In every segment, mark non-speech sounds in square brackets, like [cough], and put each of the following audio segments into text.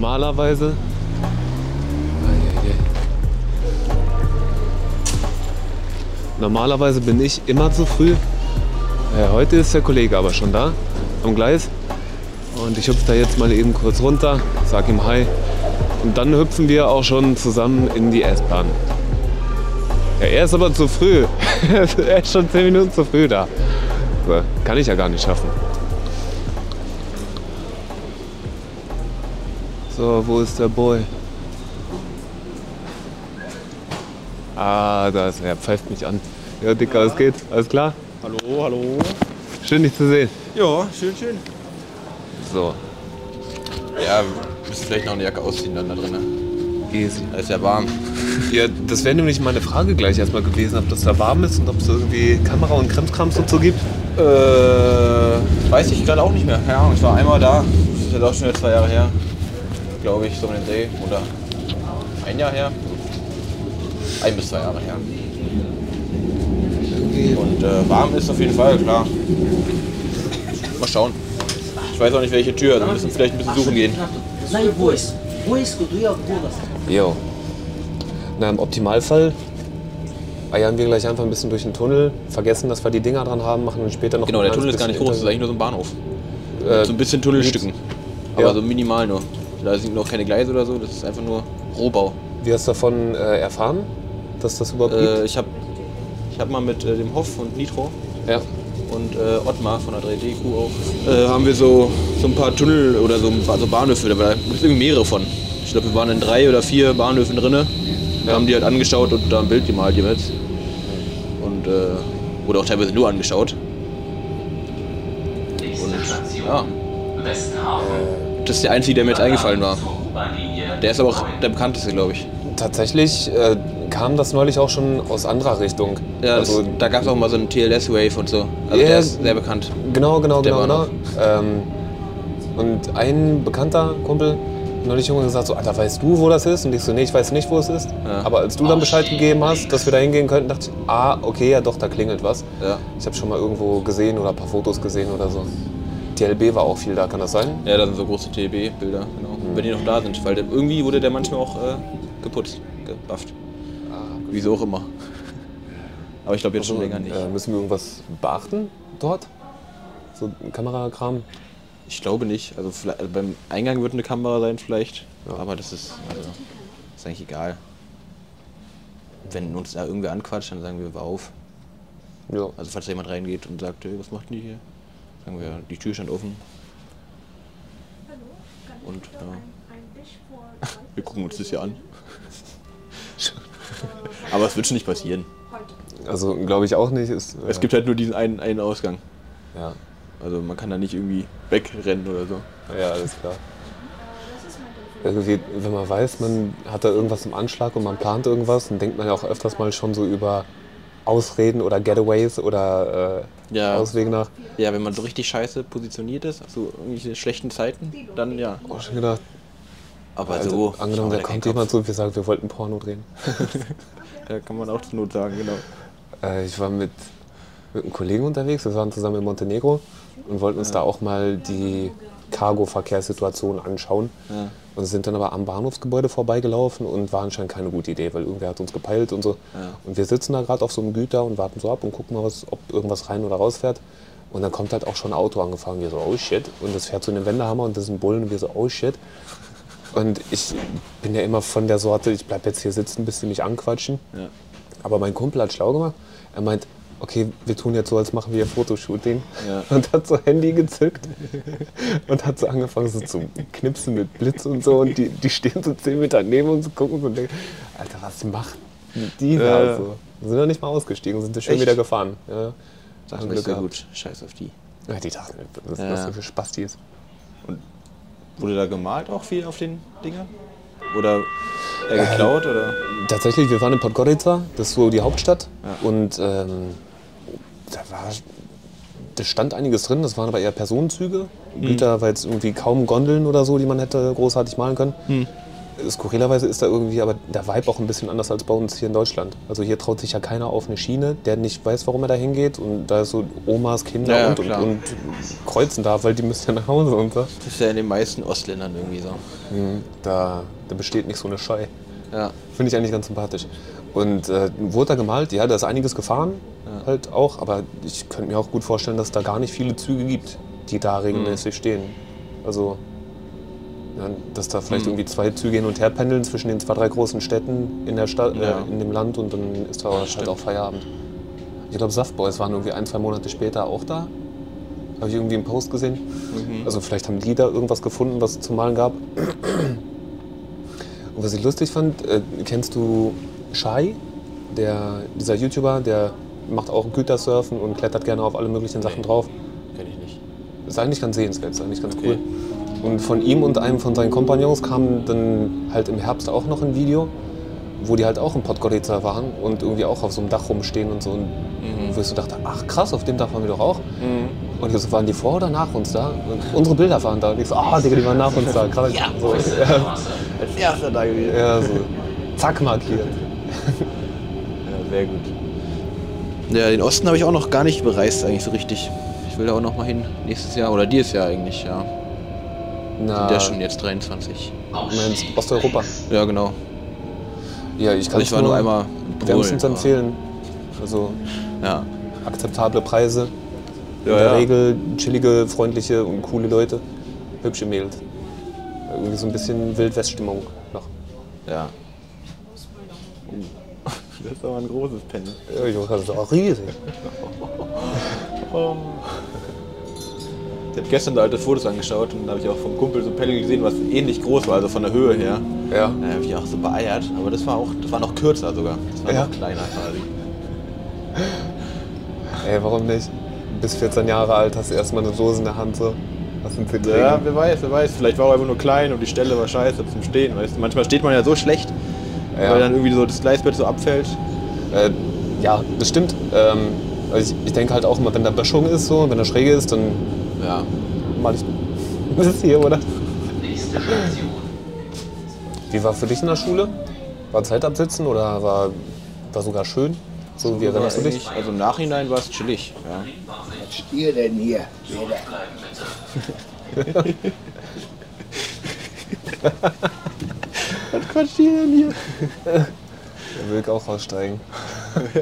Normalerweise. Normalerweise bin ich immer zu früh. Ja, heute ist der Kollege aber schon da am Gleis. Und ich hüpfe da jetzt mal eben kurz runter, sag ihm Hi. Und dann hüpfen wir auch schon zusammen in die S-Bahn. Ja, er ist aber zu früh. [laughs] er ist schon 10 Minuten zu früh da. Kann ich ja gar nicht schaffen. So, wo ist der Boy? Ah, da ist er. Er pfeift mich an. Ja, Dicker, was geht? Alles klar? Hallo, hallo. Schön, dich zu sehen. Ja, schön, schön. So, Ja, wir müssen vielleicht noch eine Jacke ausziehen dann da drin. easy. Da ist ja warm. Ja, das wäre nämlich meine Frage gleich erstmal gewesen, ob das da warm ist und ob es irgendwie Kamera und Krimskrams und so gibt. Äh, weiß ich gerade auch nicht mehr. Keine Ahnung, ich war einmal da. Das ist jetzt auch schon wieder zwei Jahre her glaube ich, so einen Dreh. Oder ein Jahr her. Ein bis zwei Jahre her. Und äh, warm ist auf jeden Fall, klar. Mal schauen. Ich weiß auch nicht, welche Tür. Da müssen wir vielleicht ein bisschen suchen gehen. Jo. Na, im Optimalfall eiern wir gleich einfach ein bisschen durch den Tunnel, vergessen, dass wir die Dinger dran haben, machen dann später noch. Genau, der Tunnel ist gar nicht groß, das ist eigentlich nur so ein Bahnhof. Äh, so ein bisschen Tunnelstücken. Aber ja. so minimal nur. Da sind noch keine Gleise oder so, das ist einfach nur Rohbau. Wie hast du davon äh, erfahren, dass das überhaupt Äh, gibt? ich habe ich hab mal mit äh, dem Hoff und Nitro Ja. und äh, Ottmar von der 3D-Crew auch, äh, haben wir so, so ein paar Tunnel oder so, ein paar- so Bahnhöfe, da gibt es irgendwie mehrere von. Ich glaube, wir waren in drei oder vier Bahnhöfen drinne. Wir haben die halt angeschaut und da ein Bild gemalt jeweils. Und äh, wurde auch teilweise nur angeschaut. Und ja, das ist der einzige, der mir jetzt eingefallen war. Der ist aber auch der bekannteste, glaube ich. Tatsächlich äh, kam das neulich auch schon aus anderer Richtung. Ja, das, also, da gab es auch mal so einen TLS-Wave und so. Also Ja, der ist sehr bekannt. genau, genau, Der genau, genau. Ähm, und ein bekannter Kumpel hat neulich irgendwann gesagt, so, Alter, weißt du, wo das ist? Und ich so, nee, ich weiß nicht, wo es ist. Ja. Aber als du dann Bescheid gegeben hast, dass wir da hingehen könnten, dachte ich, ah, okay, ja doch, da klingelt was. Ja. Ich habe schon mal irgendwo gesehen oder ein paar Fotos gesehen oder so. TLB war auch viel da, kann das sein? Ja, da sind so große TLB-Bilder, genau. Wenn die noch da sind. Weil irgendwie wurde der manchmal auch äh, geputzt, gebufft. Wieso auch immer. Aber ich glaube jetzt schon länger nicht. Äh, müssen wir irgendwas beachten dort? So ein Kamerakram? Ich glaube nicht. Also, also beim Eingang wird eine Kamera sein vielleicht. Aber das ist, also, ist eigentlich egal. Wenn uns da irgendwer anquatscht, dann sagen wir, war auf. Ja. Also falls da jemand reingeht und sagt, hey, was macht die hier? Sagen wir, die Tür stand offen. Und ja, [laughs] wir gucken uns das hier an. [laughs] Aber es wird schon nicht passieren. Also glaube ich auch nicht. Ist, äh, Es gibt halt nur diesen einen, einen Ausgang. ja. Also man kann da nicht irgendwie wegrennen oder so. ja, alles klar. Irgendwie, wenn man weiß, man hat da irgendwas im Anschlag und man plant irgendwas, dann denkt man ja auch öfters mal schon so über Ausreden oder Getaways oder äh, Ja. Auswege nach. Ja, wenn man so richtig scheiße positioniert ist, also irgendwelche schlechten Zeiten, dann ja. Oh, schon gedacht, Aber also, so. angenommen, da kommt jemand so, wir sagen, wir wollten Porno drehen. [laughs] Da kann man auch zur Not sagen, genau. Äh, ich war mit, mit einem Kollegen unterwegs, wir waren zusammen in Montenegro und wollten uns da auch mal die Cargo-Verkehrssituation anschauen. Ja. Und sind dann aber am Bahnhofsgebäude vorbeigelaufen und war anscheinend keine gute Idee, weil irgendwer hat uns gepeilt und so. Ja. Und wir sitzen da gerade auf so einem Güter und warten so ab und gucken mal, was, ob irgendwas rein oder raus fährt. Und dann kommt halt auch schon ein Auto angefahren. Wir so, oh shit. Und das fährt so eine Wendehammer und das ist ein Bullen und wir so, oh shit. Und ich bin ja immer von der Sorte, ich bleib jetzt hier sitzen, bis sie mich anquatschen. Ja. Aber mein Kumpel hat schlau gemacht. Er meint, okay, wir tun jetzt so, als machen wir Fotoshooting. Ja. [laughs] Und hat so Handy gezückt und hat so angefangen so zu knipsen mit Blitz und so. Und die, die stehen so zehn Meter neben uns und gucken so und denken, Alter, was macht die da Ja. so? Sind noch nicht mal ausgestiegen, sind schön Echt? wieder gefahren. Ja. Dachte Haben mir, Glück gehabt. gut. Scheiß auf die. Ja, die dachten, was Ja. was für Spastis. Wurde da gemalt auch viel auf den Dingern? Oder geklaut? Oder? Tatsächlich, wir waren in Podgorica, das ist so die Hauptstadt. Ja. Und ähm, da war, da stand einiges drin, das waren aber eher Personenzüge. Hm. Güter war jetzt irgendwie kaum Gondeln oder so, die man hätte großartig malen können. skurrilerweise ist da irgendwie aber der Vibe auch ein bisschen anders als bei uns hier in Deutschland. Also hier traut sich ja keiner auf eine Schiene, der nicht weiß, warum er da hingeht. Und da ist so Omas, Kinder Ja, und, und, und kreuzen da, weil die müssen ja nach Hause und so. Das ist ja in den meisten Ostländern irgendwie so. Da, da besteht nicht so eine Scheu. Ja. Finde ich eigentlich ganz sympathisch. Und äh, wurde da gemalt, ja, da ist einiges gefahren, halt auch, aber ich könnte mir auch gut vorstellen, dass da gar nicht viele Züge gibt, die da regelmäßig stehen. Also, ja, dass da vielleicht irgendwie zwei Züge hin und her pendeln zwischen den zwei, drei großen Städten in der Stadt, Ja. äh, in dem Land und dann ist da halt auch Feierabend. Ich glaube, Saftboys waren irgendwie ein, zwei Monate später auch da. Habe ich irgendwie einen Post gesehen. Also vielleicht haben die da irgendwas gefunden, was es zu malen gab. Und was ich lustig fand, äh, kennst du Shai, der, dieser YouTuber, der macht auch Gütersurfen und klettert gerne auf alle möglichen Sachen Nee. drauf. Kenn ich nicht. Ist eigentlich ganz sehenswert, ist eigentlich ganz Okay. cool. Und von ihm und einem von seinen Kompagnons kam dann halt im Herbst auch noch ein Video, wo die halt auch in Podgorica waren und irgendwie auch auf so einem Dach rumstehen und so. Und wo ich so dachte, ach krass, auf dem Dach waren wir doch auch. Und ich so, waren die vor oder nach uns da? Und unsere Bilder waren da. Und ich so, ah, Digga, die waren nach uns da. [laughs] Krass. Ja. so, [laughs] ja, Als erster da gewesen. ja, so. Zack markiert. [laughs] Ja, sehr gut. Ja, den Osten habe ich auch noch gar nicht bereist eigentlich so richtig. Ich will da auch noch mal hin nächstes Jahr oder dieses Jahr eigentlich, ja. Na, Der ist schon jetzt 23. du meinst Osteuropa. Ja, genau. Ja, ich kann Also ich war nur einmal in wärmstens empfehlen. Also Ja. akzeptable Preise. In Ja, der ja. Regel chillige, freundliche und coole Leute. Hübsche Mädels. Irgendwie so ein bisschen Wildweststimmung noch. Ja. Das ist aber ein großes Pendel. Ja, das ist auch riesig. [laughs] Ich habe gestern da alte Fotos angeschaut und da habe ich auch vom Kumpel so ein Pendel gesehen, was ähnlich groß war, also von der Höhe her. Ja. Da habe ich auch so beeiert, aber das war auch, das war noch kürzer sogar. Das war Ja. noch kleiner quasi. [laughs] Ey, warum nicht? Bis 14 Jahre alt hast du erstmal eine Dose in der Hand so. Was sind sie Ja, wer weiß, wer weiß. Vielleicht war er einfach nur klein und die Stelle war scheiße zum Stehen. Weißt du? Manchmal steht man ja so schlecht, Ja. weil dann irgendwie so das Gleisbett so abfällt. Äh, ja, das stimmt. Ähm, also ich, ich denke halt auch immer, wenn da Böschung ist, so, wenn da Schräge ist, dann Ja. mal ich [laughs] das ist hier, oder? Wie war für dich in der Schule? War Zeit absitzen oder war, war sogar schön? So, wie erinnerst du dich? Also im Nachhinein war es chillig. Ja. Was ist ihr denn hier? [laughs] [laughs] Was quatscht ihr denn hier? Da will auch aussteigen. [laughs]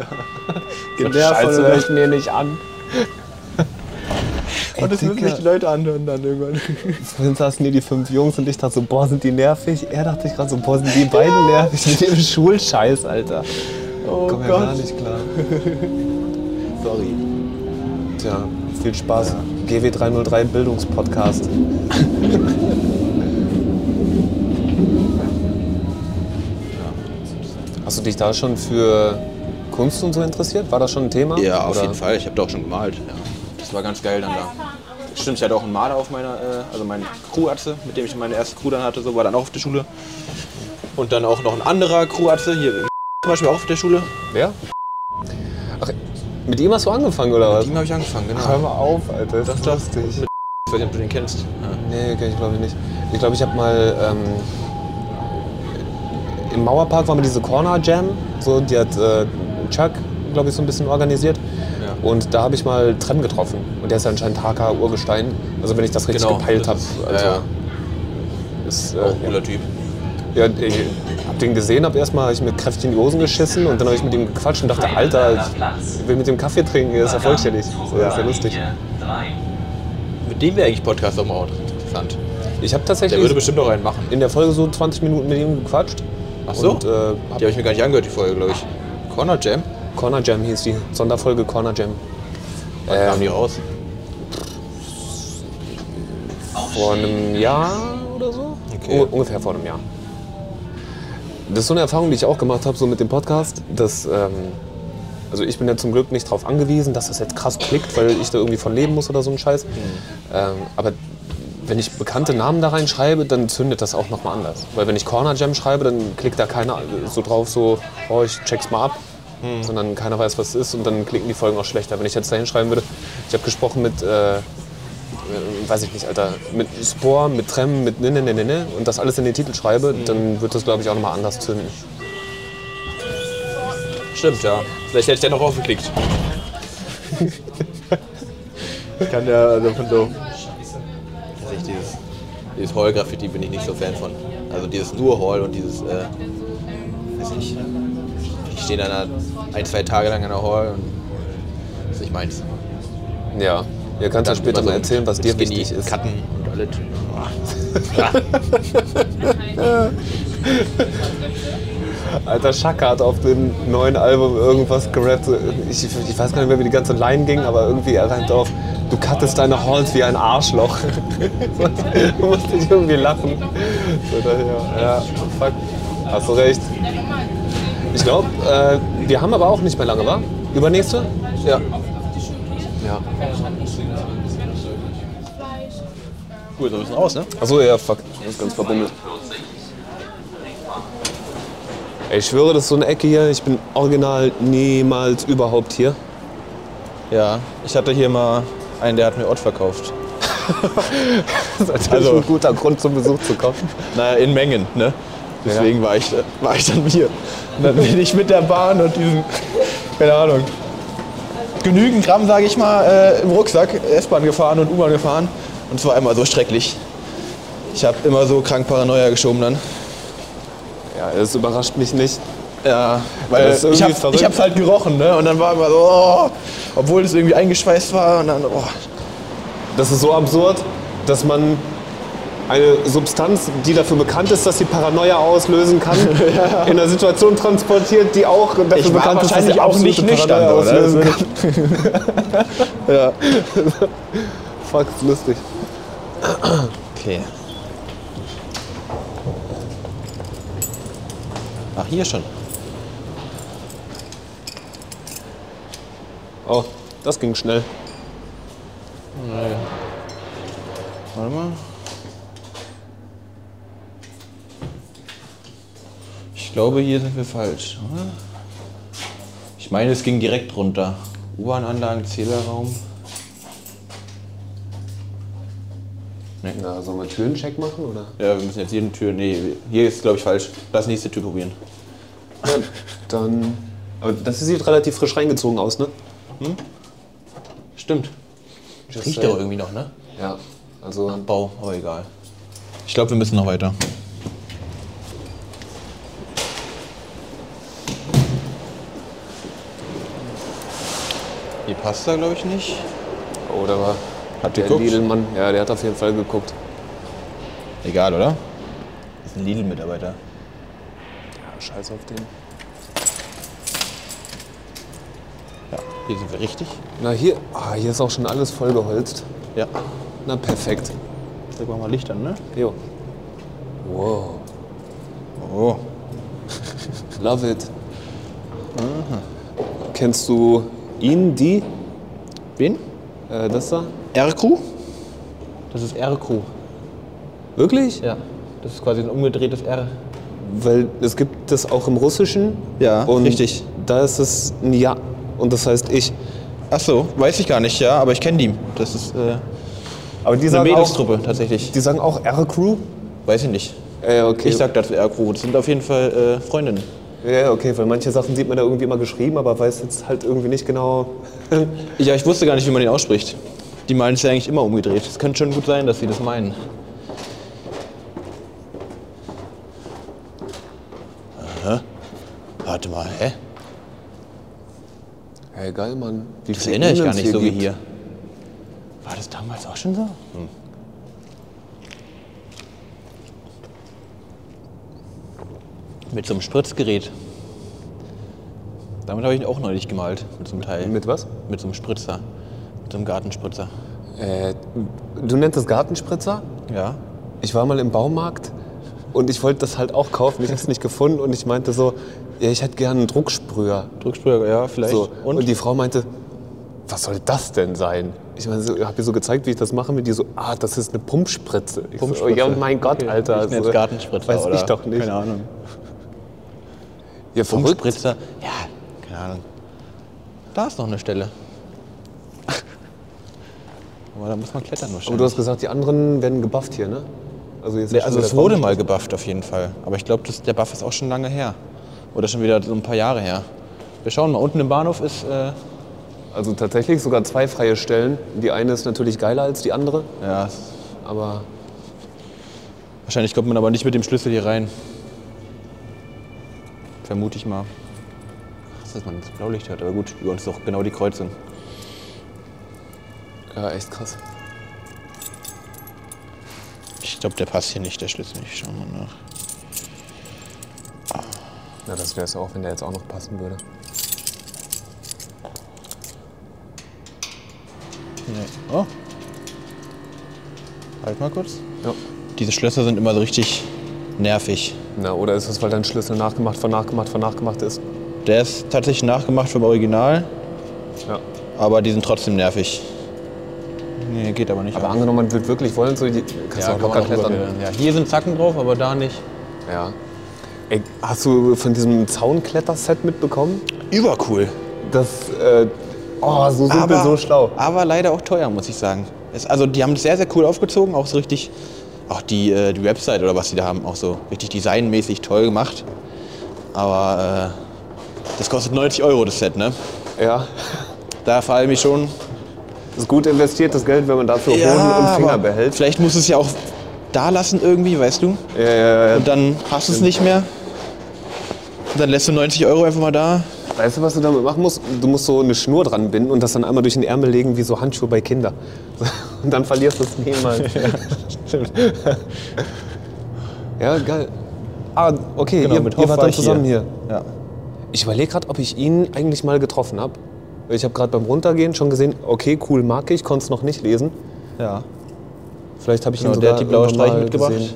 Genervt Scheiße, von der- ich mir nicht an. Und das müssen Dicker. sich die Leute anhören dann irgendwann. Vorhin saßen hier die fünf Jungs und ich dachte so, boah, sind die nervig. Er dachte ich gerade so, boah, sind die beiden nervig mit dem Schulscheiß, Alter. Oh Komm ja gar nicht klar. Sorry. Tja, viel Spaß. GW303 Bildungspodcast. [laughs] Hast du dich da schon für Kunst und so interessiert? War das schon ein Thema? Ja, auf Oder- jeden Fall. Ich habe da auch schon gemalt. Ja. Das war ganz geil dann da. Stimmt, ich hatte auch einen Maler auf meiner, äh, also mein Crew-Atze, mit dem ich meine erste Crew dann hatte, so war dann auch auf der Schule. Und dann auch noch ein anderer Crew-Atze, hier zum Beispiel auch auf der Schule. Wer? Ach, mit ihm hast du angefangen, oder was? Mit ihm habe ich angefangen, genau. Hör mal auf, Alter. Das ist doch. lustig. Ich weiß nicht, ob du den kennst. Ja. Nee, kenn ich glaube ich nicht. Ich glaube, ich habe mal ähm, im Mauerpark war mal diese Corner Jam. So, die hat äh, Chuck, glaube ich, so ein bisschen organisiert. Ja. Und da habe ich mal Trem getroffen. Und der ist ja anscheinend HK Urgestein. Also wenn ich das richtig Genau, gepeilt habe. Also, ja, ja. Ist, äh, Auch ein cooler Typ. ja, ich hab den gesehen, hab erstmal hab ich mir kräftig in die Hosen geschissen und dann habe ich mit ihm gequatscht und dachte, Alter, ich will mit dem Kaffee trinken, der ist ja vollständig. So, das ist ja lustig. Mit dem wäre eigentlich Podcast auch mal interessant. Ich habe Der tatsächlich würde bestimmt auch einen machen. in der Folge so 20 Minuten mit ihm gequatscht. Ach so? Und äh, Die hab habe ich mir gar nicht angehört, die Folge, glaube ich. Corner Jam? Corner Jam hieß die. Sonderfolge Corner Jam. Wann kam die raus? Vor einem Jahr oder so? Okay. Ungefähr vor einem Jahr. Das ist so eine Erfahrung, die ich auch gemacht habe, so mit dem Podcast, dass, ähm, also ich bin ja zum Glück nicht darauf angewiesen, dass das jetzt krass klickt, weil ich da irgendwie von leben muss oder so ein Scheiß. Ähm, aber wenn ich bekannte Namen da reinschreibe, dann zündet das auch nochmal anders. Weil wenn ich Corner Jam schreibe, dann klickt da keiner so drauf, so, oh, ich check's mal ab. Sondern keiner weiß, was es ist und dann klicken die Folgen auch schlechter. Wenn ich jetzt da hinschreiben würde, ich habe gesprochen mit äh, äh, weiß ich nicht, Alter, mit Spore, mit Trem, mit ne, ne, ne, ne, ne und das alles in den Titel schreibe, dann wird das, glaube ich, auch nochmal anders zünden. Stimmt, ja. Vielleicht hätte ich den noch aufgeklickt. ich [laughs] kann ja also von so. Dieses, Hall-Graffiti bin ich nicht so Fan von. Also dieses nur Hall und dieses, äh, weiß nicht. Ich stehe dann ein, zwei Tage lang an der Hall und das ist nicht meins. Ja. Ihr könnt ja Dann später mal erzählen, was dir Skinny wichtig ist. Cutten und alles. [laughs] Alter, Shaka hat auf dem neuen Album irgendwas gerappt. Ich, ich weiß gar nicht mehr, wie die ganze Line ging, aber irgendwie er reimt auf, du cuttest deine Halls wie ein Arschloch. [laughs] du musst dich irgendwie lachen. So, daher, ja, fuck, hast du recht. Ich glaube, äh, wir haben aber auch nicht mehr lange, wa? Übernächste? Ja. Ja. So ein bisschen raus, ne? Achso, ja, fuck. Das ist ganz verbummelt. Ey, ich schwöre, das ist so eine Ecke hier. Ich bin original niemals überhaupt hier. Ja, ich hatte hier mal einen, der hat mir Ott verkauft. [laughs] Das ist Also- ein guter Grund zum Besuch zu kommen. Naja, in Mengen, ne? Deswegen war, ich, war ich dann hier. Und dann bin ich mit der Bahn und diesen, keine Ahnung, genügend Gramm, sage ich mal, äh, im Rucksack S-Bahn gefahren und U-Bahn gefahren. Und es war immer so schrecklich. Ich habe immer so krank Paranoia geschoben dann. Ja, das überrascht mich nicht. Ja, weil ist ich, irgendwie hab, verrückt. ich hab's halt gerochen, ne? Und dann war immer so, oh, obwohl es irgendwie eingeschweißt war und dann, oh, Das ist so absurd, dass man eine Substanz, die dafür bekannt ist, dass sie Paranoia auslösen kann, [laughs] in einer Situation transportiert, die auch dafür ich bekannt ist, dass sie auch nicht nüchtern. Auslösen Das kann. [laughs] ja. [laughs] Fuck, ist lustig. Okay. Ach, hier schon. Oh, das ging schnell. Warte mal. Ich glaube, hier sind wir falsch, oder? Ich meine, es ging direkt runter. U-Bahn-Anlagen, Zählerraum. Na, sollen wir Türencheck machen, oder? Ja, wir müssen jetzt jede Tür. Nee, hier ist, glaube ich, falsch. Lass nächste Tür probieren. Ja, dann... Aber das sieht relativ frisch reingezogen aus, ne? Stimmt. Just Riecht saying. doch irgendwie noch, ne? Ja, also... Bau, aber egal. Ich glaube, wir müssen noch weiter. Hier passt da, glaube ich, nicht. Oh, da war Hat der geguckt? Lidl-Mann. Ja, der hat auf jeden Fall geguckt. Egal, oder? Das ist ein Lidl-Mitarbeiter. Ja, scheiß auf den. Hier sind wir richtig. Na, hier... Ah, hier ist auch schon alles vollgeholzt. Ja. Na, perfekt. Sag mal Licht an, ne? Jo. Wow. Oh. [laughs] Love it. Kennst du ihn, die? Wen? Äh, das da? R-Crew? Das ist R-Crew. Wirklich? Ja. Das ist quasi ein umgedrehtes R. Weil es gibt das auch im Russischen. Ja, und richtig. Da ist es ein Ja. Und das heißt ich. Ach so, weiß ich gar nicht, ja, aber ich kenne die. Das ist äh, Aber die eine sagen auch, Mädelstruppe tatsächlich. die sagen auch R-Crew? Weiß ich nicht. Äh, okay. Ich sag dazu R-Crew. Das sind auf jeden Fall äh, Freundinnen. ja, okay, weil manche Sachen sieht man da irgendwie immer geschrieben, aber weiß jetzt halt irgendwie nicht genau. Ja, ich wusste gar nicht, wie man den ausspricht. Die meinen es ja eigentlich immer umgedreht. Es könnte schon gut sein, dass sie das meinen. Aha. Warte mal, hä? Hey, geil, Mann. Wie Das erinnere ich gar nicht so wie gibt. hier. War das damals auch schon so? Hm. Mit so einem Spritzgerät. Damit habe ich auch neulich gemalt, mit so einem Teil. Mit was? Mit so einem Spritzer. Mit so einem Gartenspritzer. Äh, du nennst das Gartenspritzer? Ja. Ich war mal im Baumarkt und ich wollte das halt auch kaufen. Ich habe es nicht gefunden und ich meinte so, ja, ich hätte gerne einen Drucksprüher. Drucksprüher, ja, vielleicht. So. Und? Und? die Frau meinte, was soll das denn sein? Ich meine, so, habe ihr so gezeigt, wie ich das mache, mit die so, ah, das ist eine Pumpspritze. Ich Pumpspritze. So, ja, mein Gott, Okay. Alter. Ich so, Gartenspritzer, Weiß oder? ich doch nicht. Keine Ahnung. Ja. Pumpspritzer? Ja, keine Ahnung. Da ist noch eine Stelle. [laughs] Aber da muss man klettern Aber wahrscheinlich. du hast gesagt, die anderen werden gebufft hier, ne? Also, jetzt Nee, also es wurde mal gebufft auf jeden Fall. Aber ich glaube, der Buff ist auch schon lange her. Oder schon wieder so ein paar Jahre her. Wir schauen mal, unten im Bahnhof ist... Äh, Also tatsächlich sogar zwei freie Stellen. Die eine ist natürlich geiler als die andere, ja, aber wahrscheinlich kommt man aber nicht mit dem Schlüssel hier rein. Vermute ich mal. Ach, dass man das Blaulicht hört. Aber gut, über uns ist auch genau die Kreuzung. ja, echt krass. Ich glaube, der passt hier nicht, der Schlüssel. Ich schau mal nach. Na, das wäre es auch, wenn der jetzt auch noch passen würde. Nee. Oh. Halt mal kurz. Ja. Diese Schlösser sind immer so richtig nervig. Na, oder ist es, weil dein Schlüssel nachgemacht von nachgemacht von nachgemacht ist? Der ist tatsächlich nachgemacht vom Original, Ja. aber die sind trotzdem nervig. Nee, geht aber nicht. Aber angenommen, man wird wirklich wollen, so die, kannst du auch locker klettern. Ja, hier sind Zacken drauf, aber da nicht. Ja. Ey, hast du von diesem Zaunkletterset mitbekommen? Übercool. Das, äh, oh, so simpel, so schlau. Aber leider auch teuer, muss ich sagen. Es, also die haben es sehr, sehr cool aufgezogen, auch so richtig, auch die, äh, die Website oder was die da haben, auch so richtig designmäßig toll gemacht. Aber äh, das kostet 90 Euro, das Set, ne? Ja. Da fallen mich schon Das ist gut investiertes Geld, wenn man dafür Hoden und Finger aber behält. Vielleicht musst du es ja auch da lassen irgendwie, weißt du? Ja, ja, ja. Und dann hast du es nicht mehr. Und dann lässt du 90 Euro einfach mal da. Weißt du, was du damit machen musst? Du musst so eine Schnur dran binden und das dann einmal durch den Ärmel legen wie so Handschuhe bei Kindern. [laughs] Und dann verlierst du es niemals. [laughs] ja, geil. Ah, okay, ihr, ihr Hoff wart war dann zusammen hier. Ja. Ich überlege gerade, ob ich ihn eigentlich mal getroffen habe. Ich habe gerade beim Runtergehen schon gesehen, okay, cool, mag ich, konnte es noch nicht lesen. ja. Vielleicht habe ich Genau, ihn der sogar hat die blaue Streiche mitgebracht. gesehen.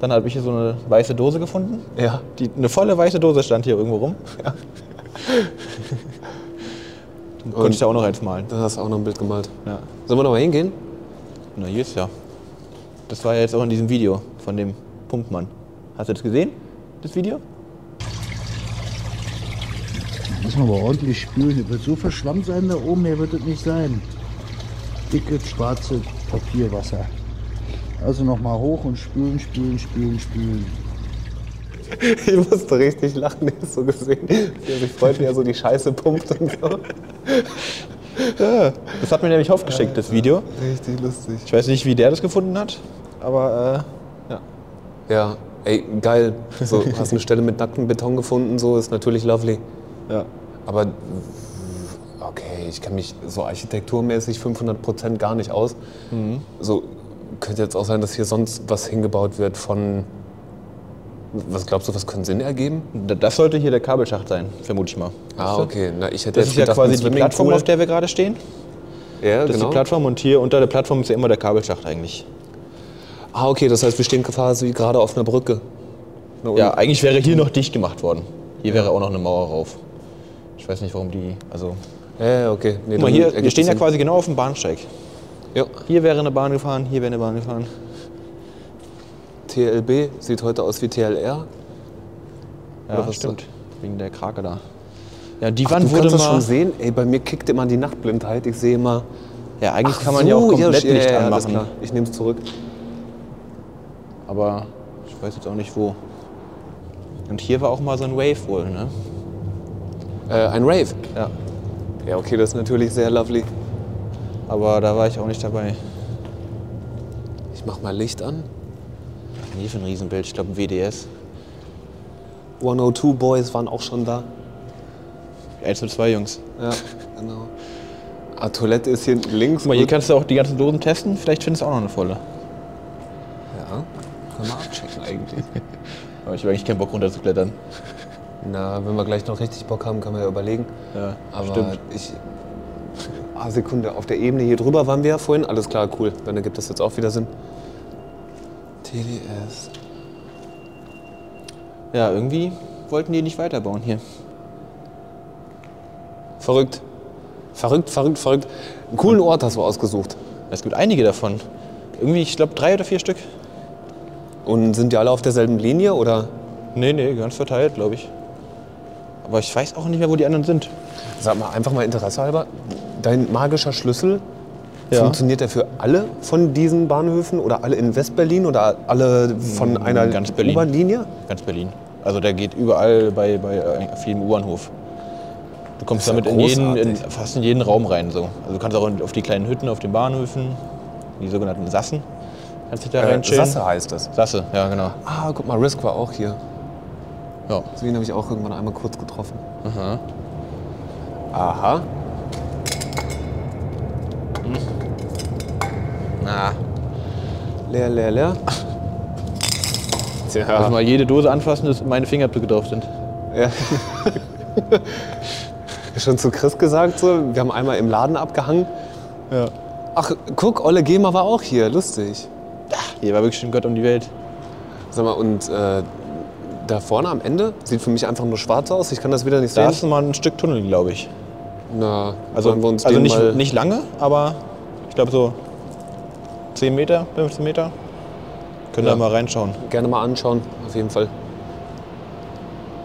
Dann habe ich hier so eine weiße Dose gefunden. Ja. Die, eine volle weiße Dose stand hier irgendwo rum. [laughs] Dann konnte ich da auch noch eins malen. Da hast du auch noch ein Bild gemalt. Ja. Sollen wir noch mal hingehen? Na, hier ist ja. Das war ja jetzt auch in diesem Video von dem Pumpmann. Hast du das gesehen? Das Video? Muss man aber ordentlich spülen. Das wird so verschwammt sein da oben, mehr wird es nicht sein. Dickes, schwarze Papierwasser. Also nochmal hoch und spülen, spülen, spülen, spülen. [laughs] Ich musste richtig lachen, ich so gesehen. Wie er sich freut, wie er so die Scheiße pumpt und so. Das hat mir nämlich Hoff geschickt, das Video. Richtig lustig. Ich weiß nicht, wie der das gefunden hat, aber äh, ja. Ja, ey, geil. So, hast eine Stelle mit nacktem Beton gefunden, so ist natürlich lovely. ja. Aber okay, ich kenne mich so architekturmäßig 500% gar nicht aus. So könnte jetzt auch sein, dass hier sonst was hingebaut wird von. Was glaubst du, was könnte Sinn ergeben? Da- Das sollte hier der Kabelschacht sein, vermute ich mal. Ah, okay. Na, ich hätte Das ist ja quasi die. Plattform, auf der wir gerade stehen. Ja, Das ist genau. die Plattform und hier unter der Plattform ist ja immer der Kabelschacht eigentlich. Ah, okay, das heißt, wir stehen quasi gerade auf einer Brücke. Und- Ja, eigentlich wäre hier noch dicht gemacht worden. Hier wäre auch noch eine Mauer rauf. Ich weiß nicht, warum die. Also. Ja, ja, okay. Nee, Guck mal, hier, wir stehen ja quasi genau auf dem Bahnsteig. Ja. Hier wäre eine Bahn gefahren, hier wäre eine Bahn gefahren. TLB sieht heute aus wie TLR. Ja, was stimmt. Wegen der Krake da. Ja, die Ach, Wand du wurde kannst das mal. schon sehen. Ey, bei mir kickt immer die Nachtblindheit. Ich sehe immer. Ja, eigentlich Ach kann man ja auch so, komplett ja, Licht ja, ja, anmachen. klar. Ich nehme es zurück. Aber ich weiß jetzt auch nicht wo. Und hier war auch mal so ein Wave wohl, ne? Äh, ein Rave. Ja. Ja, okay, das ist natürlich sehr lovely. Aber da war ich auch nicht dabei. Ich mach mal Licht an. Hier für ein Riesenbild, ich glaube ein WDS. 102 Boys waren auch schon da. 1 zu 2 Jungs. Ja, genau. Ah, Toilette ist hier links. Guck mal, hier kannst du auch die ganzen Dosen testen. Vielleicht findest du auch noch eine volle. Ja, können wir abchecken eigentlich. [laughs] Aber ich habe eigentlich keinen Bock runterzuklettern. Na, wenn wir gleich noch richtig Bock haben, können wir ja überlegen. Ja, Aber stimmt. ich. Ah, Sekunde, auf der Ebene hier drüber waren wir ja vorhin. Alles klar, cool. Dann ergibt das jetzt auch wieder Sinn. TDS. Ja, irgendwie wollten die nicht weiterbauen hier. Verrückt. Verrückt, verrückt, verrückt. Einen coolen Ort hast du ausgesucht. Es gibt einige davon. Irgendwie, ich glaube, drei oder vier Stück. Und sind die alle auf derselben Linie oder? Nee, nee, ganz verteilt, glaube ich. Aber ich weiß auch nicht mehr, wo die anderen sind. Sag mal, einfach mal Interesse halber. Dein magischer Schlüssel, Ja. Funktioniert der für alle von diesen Bahnhöfen oder alle in Westberlin oder alle von einer ganz Berlin. U-Bahn-Linie? Ganz Berlin. Also der geht überall bei, bei äh, vielen U-Bahnhof. Du kommst damit ja in jeden, in, fast in jeden Raum rein. So. Also du kannst auch auf die kleinen Hütten auf den Bahnhöfen, die sogenannten Sassen, kannst dich da Äh, reinchillen. Sasse heißt das. Sasse, ja genau. Ah, guck mal, Risk war auch hier. Ja. So ihn habe ich auch irgendwann einmal kurz getroffen. Aha. Aha. Na, Leer, leer, leer. also Tja. mal jede Dose anfassen, dass meine Fingerabdrücke drauf sind. Ja. [laughs] Schon zu Chris gesagt, so, wir haben einmal im Laden abgehangen. Ja. Ach, guck, Olle Gema war auch hier, lustig. Hier war wirklich ein Gott um die Welt. Sag mal, und äh, da vorne am Ende sieht für mich einfach nur schwarz aus. Ich kann das wieder nicht sehen. Da ist mal ein Stück Tunnel, glaube ich. Na, Also, wir uns also nicht, mal nicht lange, aber ich glaube so 10 Meter, 15 Meter. Können Ja. da mal reinschauen. gerne mal anschauen, auf jeden Fall.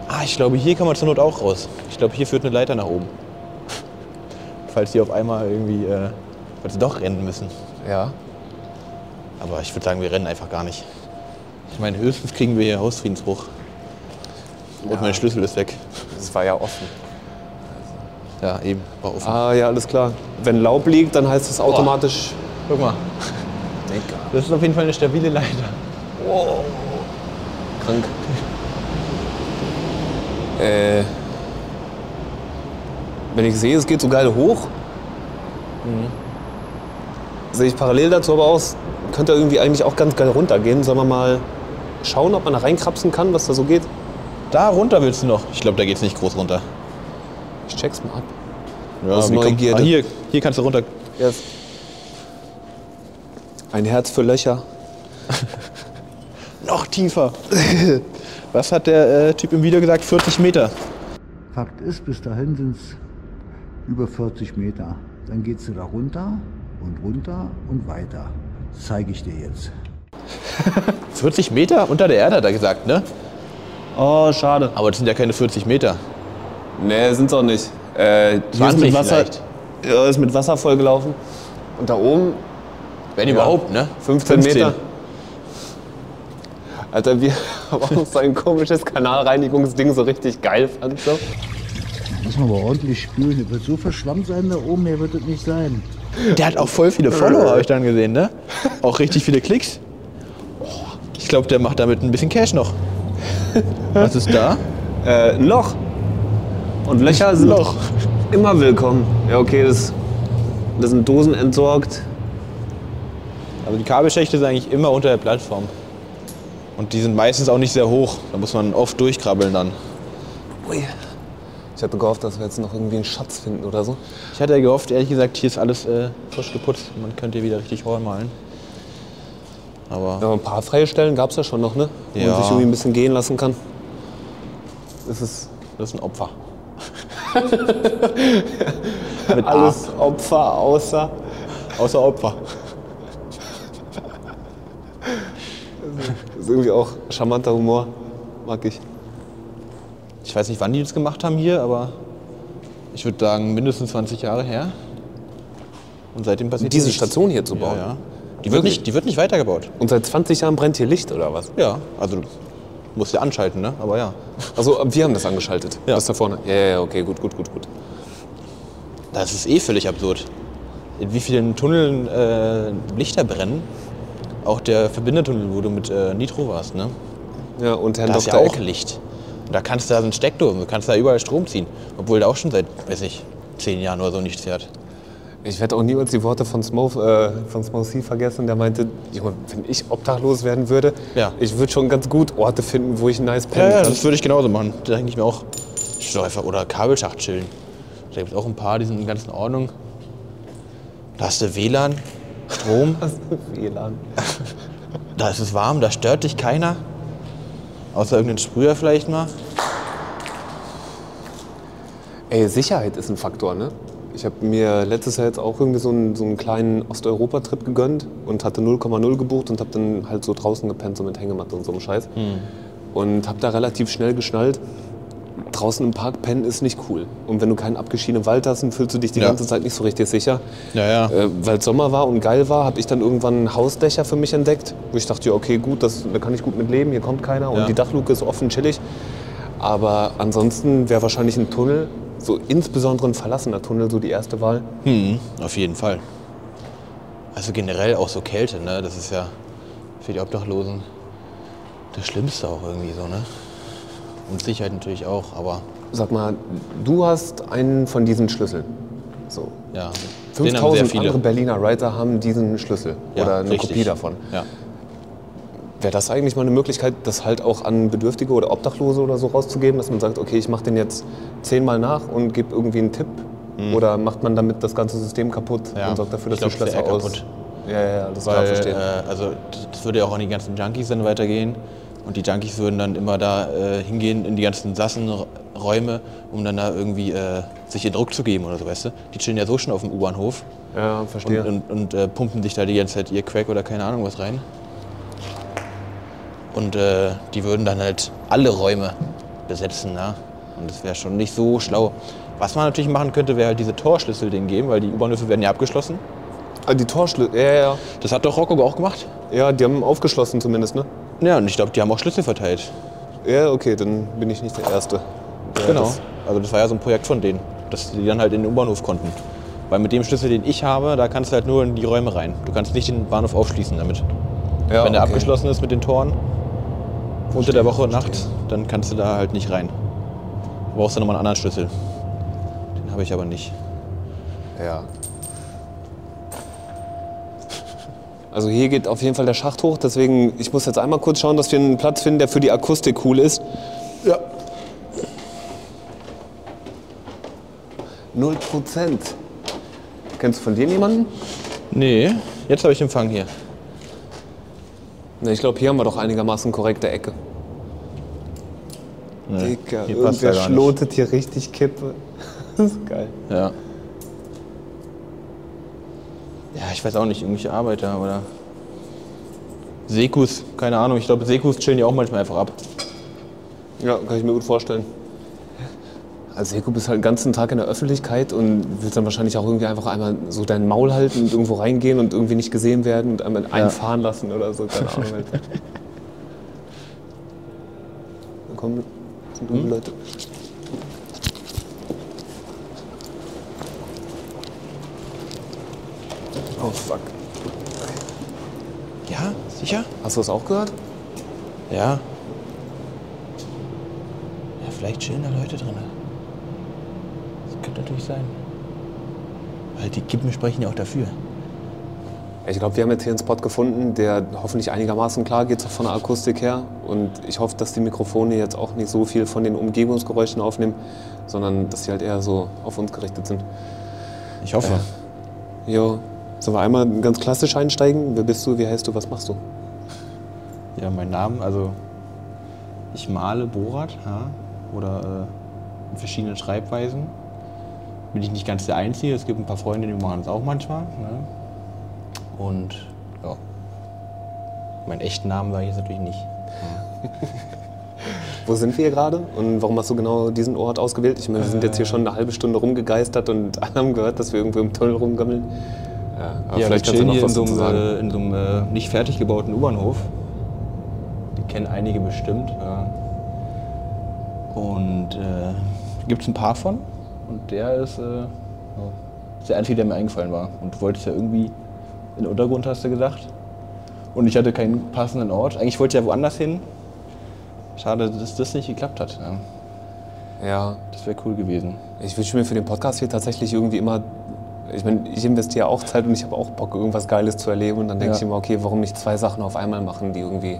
Ah, ich glaube, hier kann man zur Not auch raus. Ich glaube, hier führt eine Leiter nach oben. Falls die auf einmal irgendwie, äh, falls sie doch rennen müssen. Ja. Aber ich würde sagen, wir rennen einfach gar nicht. Ich meine, höchstens kriegen wir hier Hausfriedensbruch. Und mein Schlüssel ist weg. Das war ja offen. Ja, eben, war offen. Ah, ja, alles klar. Wenn Laub liegt, dann heißt es automatisch. Guck mal, das ist auf jeden Fall eine stabile Leiter. Krank. Äh, wenn ich sehe, es geht so geil hoch, sehe ich parallel dazu aber aus, könnte irgendwie eigentlich auch ganz geil runtergehen. Sollen wir mal schauen, ob man da reinkrapsen kann, was da so geht? Da runter willst du noch? Ich glaube, da geht's nicht groß runter. Ich check's mal ab. Ja, Aus Neugierde. Ah, hier, hier kannst du runter. Ein Herz für Löcher. [laughs] Noch tiefer. [laughs] Was hat der äh, Typ im Video gesagt? 40 Meter. Fakt ist, bis dahin sind es über 40 Meter. Dann geht es da runter und runter und weiter. Das zeige ich dir jetzt. [laughs] 40 Meter unter der Erde hat er gesagt, ne? Oh, schade. Aber das sind ja keine 40 Meter. Nee, sind's auch nicht. Äh, hier ist 20 mit Wasser, vielleicht. ja, ist mit Wasser vollgelaufen. Und da oben Wenn überhaupt, ne? 15, Meter. Alter, wir haben [laughs] auch so ein komisches Kanalreinigungsding so richtig geil fand. So. Muss man aber ordentlich spülen. Der wird so verschwammt sein da oben, mehr wird es nicht sein. Der hat auch voll viele Follower, habe ich dann gesehen, ne? [laughs] Auch richtig viele Klicks. Oh, Ich glaube, der macht damit ein bisschen Cash noch. Was ist da? [laughs] Äh, ein Loch. Und Löcher sind Loch. immer willkommen. Ja, okay, das, das sind Dosen entsorgt. Also die Kabelschächte sind eigentlich immer unter der Plattform. Und die sind meistens auch nicht sehr hoch. Da muss man oft durchkrabbeln dann. Ui. Ich hatte gehofft, dass wir jetzt noch irgendwie einen Schatz finden oder so. Ich hatte ja gehofft, ehrlich gesagt, hier ist alles äh, frisch geputzt. Man könnte hier wieder richtig Horn malen. Aber Ja, ein paar freie Stellen gab es ja schon noch, ne? Wo Ja. man sich irgendwie ein bisschen gehen lassen kann. Das ist das ist ein Opfer. [laughs] mit alles Opfer außer. Außer Opfer. Das ist irgendwie auch charmanter Humor. Mag ich. Ich weiß nicht, wann die das gemacht haben hier, aber ich würde sagen, mindestens 20 Jahre her. Und seitdem passiert Diese nichts. Station hier zu Ja, bauen. ja. Die wird, nicht, die wird nicht weitergebaut. Und seit 20 Jahren brennt hier Licht oder was? Ja, also du musst ja anschalten, ne? Aber ja. Also wir haben das angeschaltet. Ja. Das da vorne. Ja, ja, ja, okay, gut, gut, gut, gut. Das ist eh völlig absurd. In wie vielen Tunneln äh, Lichter brennen. Auch der Verbindetunnel, wo du mit äh, Nitro warst, ne? Ja, und Herrn Da ist ja Dr. auch Eck. Licht. Und da kannst du da so ein Steckdose, du kannst da überall Strom ziehen. Obwohl der auch schon seit, weiß ich, zehn Jahren oder so nicht fährt. Ich werde auch niemals die Worte von Smo, äh, von Smo C vergessen. Der meinte, Junge, wenn ich obdachlos werden würde, Ja. ich würde schon ganz gut Orte finden, wo ich nice Ja, pennen ja, kann. das würde ich genauso machen. Da denke ich mir auch, einfach oder Kabelschacht chillen. Da gibt es auch ein paar, die sind ganz in Ordnung. Da hast du WLAN, Strom, [laughs] WLAN. [laughs] da ist es warm, da stört dich keiner. Außer irgendein Sprüher vielleicht mal. Ey, Sicherheit ist ein Faktor, ne? Ich habe mir letztes Jahr jetzt auch irgendwie so einen, so einen kleinen Osteuropa-Trip gegönnt und hatte 0,0 gebucht und habe dann halt so draußen gepennt, so mit Hängematte und so einem Scheiß. Und habe da relativ schnell geschnallt, draußen im Park pennen ist nicht cool. Und wenn du keinen abgeschiedenen Wald hast, dann fühlst du dich die Ja. ganze Zeit nicht so richtig sicher. Ja, ja. Äh, Weil es Sommer war und geil war, habe ich dann irgendwann Hausdächer für mich entdeckt, wo ich dachte, ja, okay, gut, das, da kann ich gut mit leben, hier kommt keiner und die Dachluke ist offen, chillig. Aber ansonsten wäre wahrscheinlich ein Tunnel, so insbesondere ein verlassener Tunnel, so die erste Wahl. Hm, auf jeden Fall. Also generell auch so Kälte, ne? Das ist ja für die Obdachlosen das Schlimmste auch irgendwie so, ne? Und Sicherheit natürlich auch, aber Sag mal, du hast einen von diesen Schlüsseln. So. ja. den haben sehr 5000 viele. andere Berliner Writer haben diesen Schlüssel Ja, oder eine richtig. Kopie davon. Ja. Wäre das eigentlich mal eine Möglichkeit, das halt auch an Bedürftige oder Obdachlose oder so rauszugeben, dass man sagt, okay, ich mache den jetzt zehnmal nach und gebe irgendwie einen Tipp? Oder macht man damit das ganze System kaputt. Ja, und sorgt dafür, dass die glaub, das Schlösser aus... kaputt. Ja, ja, das kann Weil, ich verstehen. äh, also das würde ja auch an die ganzen Junkies dann weitergehen. Und die Junkies würden dann immer da äh, hingehen in die ganzen Sassenräume, um dann da irgendwie äh, sich den Druck zu geben oder so, weißt du? Die chillen ja so schon auf dem U-Bahnhof ja, und, verstehe. und, und äh, pumpen sich da die ganze Zeit ihr Crack oder keine Ahnung was rein. Und äh, die würden dann halt alle Räume besetzen, ja. Und das wäre schon nicht so schlau. Was man natürlich machen könnte, wäre halt diese Torschlüssel denen geben, weil die U-Bahnhöfe werden ja abgeschlossen. ah, die Torschlüssel, ja, ja, Das hat doch Rocco auch gemacht. ja. Ja, die haben aufgeschlossen zumindest, ne? Ja, und ich glaube, die haben auch Schlüssel verteilt. Ja, okay, dann bin ich nicht der Erste. der Genau. das- Also das war ja so ein Projekt von denen, dass die dann halt in den U-Bahnhof konnten. Weil mit dem Schlüssel, den ich habe, da kannst du halt nur in die Räume rein. Du kannst nicht den Bahnhof aufschließen damit. Ja, Wenn der okay. abgeschlossen ist mit den Toren, unter der Woche und Nacht, dann kannst du da halt nicht rein. Du brauchst dann nochmal einen anderen Schlüssel. Den habe ich aber nicht. Ja. Also hier geht auf jeden Fall der Schacht hoch, deswegen, ich muss jetzt einmal kurz schauen, dass wir einen Platz finden, der für die Akustik cool ist. Ja. Null Prozent. Kennst du von dir jemanden? Nee, jetzt habe ich Empfang hier. Ne, ich glaube, hier haben wir doch einigermaßen korrekte Ecke. Nee, Dicker, hier passt ja irgendwer schlotet hier richtig Kippe. [laughs] Das ist geil. Ja. Ja, ich weiß auch nicht, irgendwelche Arbeiter oder. Sekus, keine Ahnung. Ich glaube, Sekus chillen ja auch manchmal einfach ab. Ja, kann ich mir gut vorstellen. Als Seko bist halt den ganzen Tag in der Öffentlichkeit und willst dann wahrscheinlich auch irgendwie einfach einmal so dein Maul halten und irgendwo reingehen und irgendwie nicht gesehen werden und einmal einfahren lassen oder so, keine Ahnung. Alter. [laughs] Da kommen sind dumme Leute. Oh fuck. Ja, sicher? Hast du das auch gehört? Ja. Ja, vielleicht chillen da Leute drin. Das könnte natürlich sein. Weil die Kippen sprechen ja auch dafür. Ich glaube, wir haben jetzt hier einen Spot gefunden, der hoffentlich einigermaßen klar geht, von der Akustik her. Und ich hoffe, dass die Mikrofone jetzt auch nicht so viel von den Umgebungsgeräuschen aufnehmen, sondern dass sie halt eher so auf uns gerichtet sind. Ich hoffe. Jo, sollen wir einmal ganz klassisch einsteigen? Wer bist du, wie heißt du, was machst du? Ja, mein Name, also ich male Borat ja, oder äh, in verschiedenen Schreibweisen. Bin ich nicht ganz der Einzige, es gibt ein paar Freunde, die machen das auch manchmal. Ne? Und ja, meinen echten Namen sage ich jetzt natürlich nicht. [laughs] Wo sind wir hier gerade und warum hast du genau diesen Ort ausgewählt? Ich meine, wir sind jetzt hier schon eine halbe Stunde rumgegeistert und alle [laughs] haben gehört, dass wir irgendwo im Tunnel rumgammeln. Aber ja, vielleicht kannst du noch hier in was so einem, sagen. äh, in so einem äh, nicht fertig gebauten U-Bahnhof. Die kennen einige bestimmt. Ja. Und äh, gibt es ein paar von. Und der ist, äh, ist der einzige, der mir eingefallen war. Und du wolltest ja irgendwie in den Untergrund, hast du gesagt. Und ich hatte keinen passenden Ort. Eigentlich wollte ich ja woanders hin. Schade, dass das nicht geklappt hat. Ja. Ja, Das wäre cool gewesen. Ich wünsche mir für den Podcast hier tatsächlich irgendwie immer, ich meine, ich investiere auch Zeit und ich habe auch Bock, irgendwas Geiles zu erleben. Und dann denke Ja. ich immer, okay, warum nicht zwei Sachen auf einmal machen, die irgendwie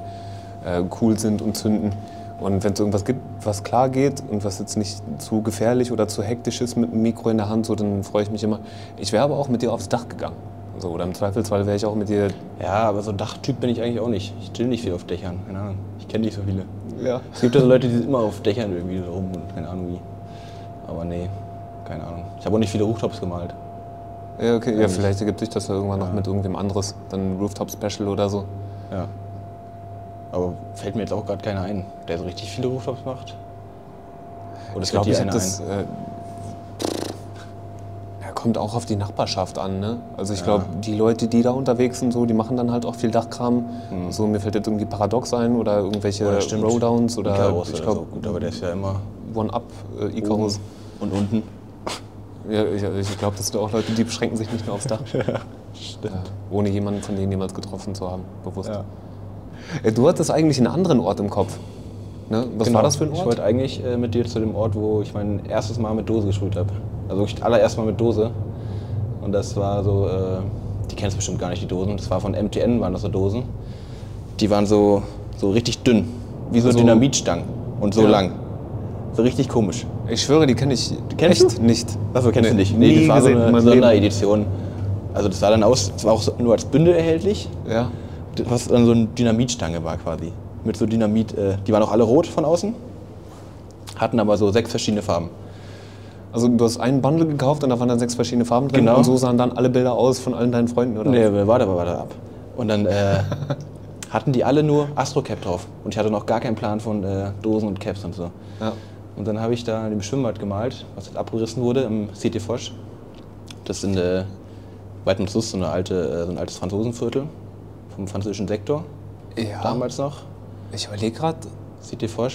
äh, cool sind und zünden. Und wenn es irgendwas gibt, was klar geht und was jetzt nicht zu gefährlich oder zu hektisch ist mit einem Mikro in der Hand, so, dann freue ich mich immer. Ich wäre aber auch mit dir aufs Dach gegangen. So, oder im Zweifelsfall wäre ich auch mit dir. Ja, aber so ein Dachtyp bin ich eigentlich auch nicht. Ich chill nicht viel auf Dächern. Keine Ahnung. Ich kenne nicht so viele. Ja. Es gibt ja so Leute, die sind immer auf Dächern irgendwie so rum und keine Ahnung wie. Aber nee, keine Ahnung. Ich habe auch nicht viele Rooftops gemalt. Ja, okay. Ja, Eigentlich. vielleicht ergibt sich das ja irgendwann noch mit irgendwem anderes. Dann Rooftop Special oder so. Ja. Aber fällt mir jetzt auch gerade keiner ein, der so richtig viele Rooftops macht. Oder Ich glaube, ich habe das. ein? Äh, ja, kommt auch auf die Nachbarschaft an, ne? Also ich glaube, die Leute, die da unterwegs sind, so, die machen dann halt auch viel Dachkram. So, mir fällt jetzt irgendwie Paradox ein oder irgendwelche stimmt. Rowdowns oder Icarus ich glaube so. Gut, aber der ist ja immer One-Up äh, Icarus. und unten. Ja, ich, ich glaube, das sind auch Leute, die beschränken sich nicht nur aufs Dach. [laughs] ja, ohne jemanden von denen jemals getroffen zu haben, bewusst. Ja. Äh, Du hattest eigentlich einen anderen Ort im Kopf. Ne? Was Genau. war das für ein Ich Ort? wollte eigentlich äh, mit dir zu dem Ort, wo ich mein erstes Mal mit Dose gespielt habe. Also ich allererst Mal mit Dose. Und das war so, äh, die kennst bestimmt gar nicht, die Dosen. Das war von MTN, waren das so Dosen. Die waren so, so richtig dünn, wie so Also- Dynamitstangen und so Ja. lang. So richtig komisch. Ich schwöre, die kenne ich Kennst echt du? nicht. Achso, kennst Nee, du nicht? nie das war so eine. Sonderedition. Also das sah dann aus, es war auch nur als Bündel erhältlich, Ja. was dann so eine Dynamitstange war quasi. Mit so Dynamit, äh, die waren auch alle rot von außen, hatten aber so sechs verschiedene Farben. Also du hast einen Bundle gekauft und da waren dann sechs verschiedene Farben drin Genau. und so sahen dann alle Bilder aus von allen deinen Freunden, oder? Nee, warte, warte ab. Und dann äh, [laughs] hatten die alle nur Astro-Cap drauf. Und ich hatte noch gar keinen Plan von äh, Dosen und Caps und so. Ja. Und dann habe ich da in dem Schwimmbad gemalt, was jetzt abgerissen wurde, im CT Foch. Das ist in der Weiten Sus, so, eine alte, äh, so ein altes Franzosenviertel vom französischen Sektor. Ja. Damals noch. Ich überlege gerade, CT Foch.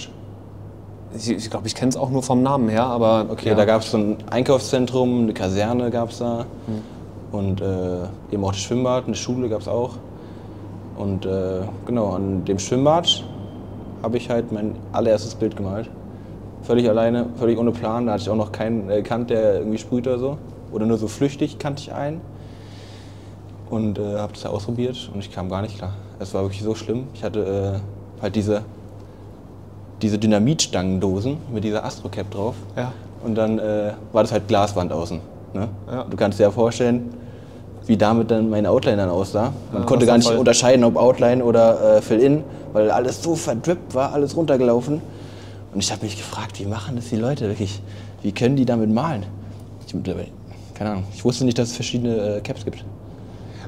ich, ich glaube, ich kenne es auch nur vom Namen her, aber Okay, ja. da gab es so ein Einkaufszentrum, eine Kaserne gab es da. Und äh, eben auch das Schwimmbad, eine Schule gab es auch. Und äh, genau, an dem Schwimmbad habe ich halt mein allererstes Bild gemalt. Völlig alleine, völlig ohne Plan. Da hatte ich auch noch keinen äh, Kant, der irgendwie sprüht oder so. Oder nur so flüchtig kannte ich einen. Und äh, habe das ausprobiert und ich kam gar nicht klar. Es war wirklich so schlimm. Ich hatte äh, halt diese, diese Dynamitstangendosen mit dieser Astrocap drauf. Ja. Und dann äh, war das halt Glaswand außen. Ne? Ja. Du kannst dir ja vorstellen, wie damit dann meine Outline dann aussah. Man Ja, konnte gar nicht voll- unterscheiden, ob Outline oder äh, Fill-In, weil alles so verdrippt war, alles runtergelaufen. Und ich habe mich gefragt, wie machen das die Leute wirklich? Wie können die damit malen? Ich, keine Ahnung. Ich wusste nicht, dass es verschiedene äh, Caps gibt.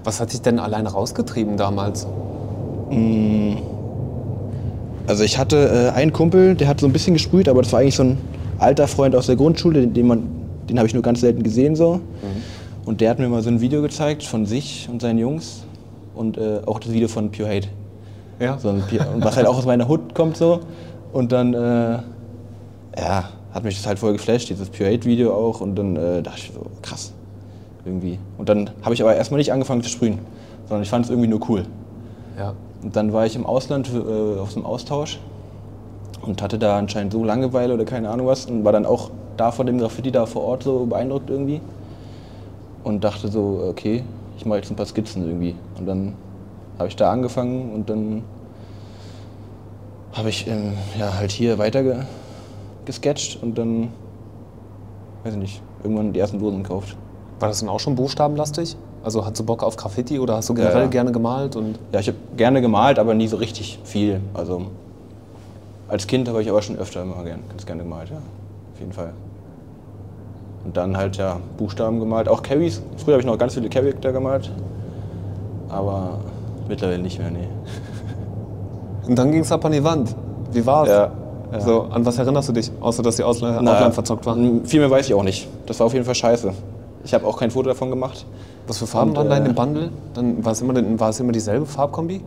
Was hat dich denn alleine rausgetrieben damals? Also ich hatte äh, einen Kumpel, der hat so ein bisschen gesprüht, aber das war eigentlich so ein alter Freund aus der Grundschule, den, den, den habe ich nur ganz selten gesehen so. Und der hat mir mal so ein Video gezeigt von sich und seinen Jungs und äh, auch das Video von Pure Hate. Ja. So ein und was halt auch aus meiner Hut kommt so. Und dann, äh, ja, hat mich das halt voll geflasht, dieses Pure Hate Video auch. Und dann äh, dachte ich so, krass, irgendwie. Und dann habe ich aber erstmal nicht angefangen zu sprühen, sondern ich fand es irgendwie nur cool. Ja. Und dann war ich im Ausland äh, auf so einem Austausch und hatte da anscheinend so Langeweile oder keine Ahnung was und war dann auch da von dem Graffiti da vor Ort so beeindruckt irgendwie und dachte so, okay, ich mache jetzt ein paar Skizzen irgendwie. Und dann habe ich da angefangen und dann habe ich ähm, ja, halt hier weiter ge gesketcht und dann, weiß ich nicht, irgendwann die ersten Dosen gekauft. War das dann auch schon buchstabenlastig? Also hast du Bock auf Graffiti oder hast du generell ja. gerne gemalt? Und Ja, ich habe gerne gemalt, aber nie so richtig viel. Also als Kind habe ich aber schon öfter immer gern, ganz gerne gemalt, ja. Auf jeden Fall. Und dann halt ja Buchstaben gemalt, auch Carries. Früher habe ich noch ganz viele Charakter gemalt. Aber mittlerweile nicht mehr, nee. Und dann ging es ab an die Wand. Wie war's? Ja, ja. So, an was erinnerst du dich? Außer, dass die Ausla Na, Outline verzockt war. m, Viel mehr weiß ich auch nicht. Das war auf jeden Fall scheiße. Ich habe auch kein Foto davon gemacht. Was für Farben Und, waren da in äh, dem Bundle? Dann war es immer, war es immer dieselbe Farbkombi?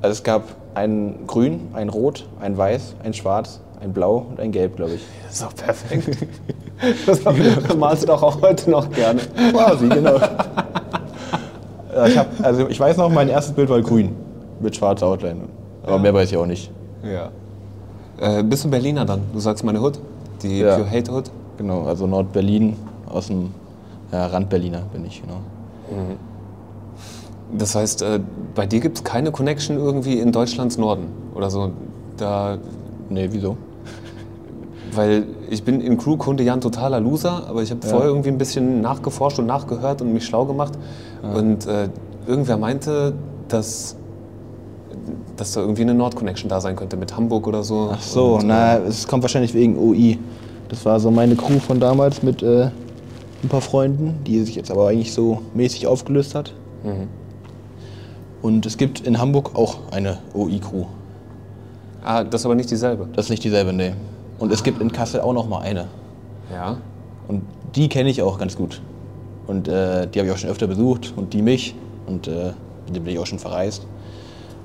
Also es gab ein Grün, ein Rot, ein Weiß, ein Schwarz, ein Blau und ein Gelb, glaube ich. Das ist doch perfekt. das [laughs] malst du doch auch heute noch gerne. Quasi, genau. [laughs] Ich, hab, also ich weiß noch, mein erstes Bild war grün mit schwarzer Outline. Aber mehr weiß ich auch nicht. Ja. Äh, bist du Berliner dann? Du sagst meine Hood? Die Ja. Pure Hate Hood? Genau, also Nordberlin, aus dem ja, Rand Berliner bin ich, genau. Das heißt, äh, bei dir gibt es keine Connection irgendwie in Deutschlands Norden oder so. Da, Nee, wieso? weil ich bin in Crewkunde ja ein totaler Loser, aber ich habe vorher irgendwie ein bisschen nachgeforscht und nachgehört und mich schlau gemacht. Und äh, irgendwer meinte, dass, dass da irgendwie eine Nord-Connection da sein könnte mit Hamburg oder so. Ach so, Und, na, es kommt wahrscheinlich wegen OI. Das war so meine Crew von damals mit äh, ein paar Freunden, die sich jetzt aber eigentlich so mäßig aufgelöst hat. Und es gibt in Hamburg auch eine OI-Crew. Ah, das ist aber nicht dieselbe. Das ist nicht dieselbe, nee. Und es gibt in Kassel auch noch mal eine. Ja. Und die kenne ich auch ganz gut. Und äh, die habe ich auch schon öfter besucht und die mich. Und äh, mit dem bin ich auch schon verreist.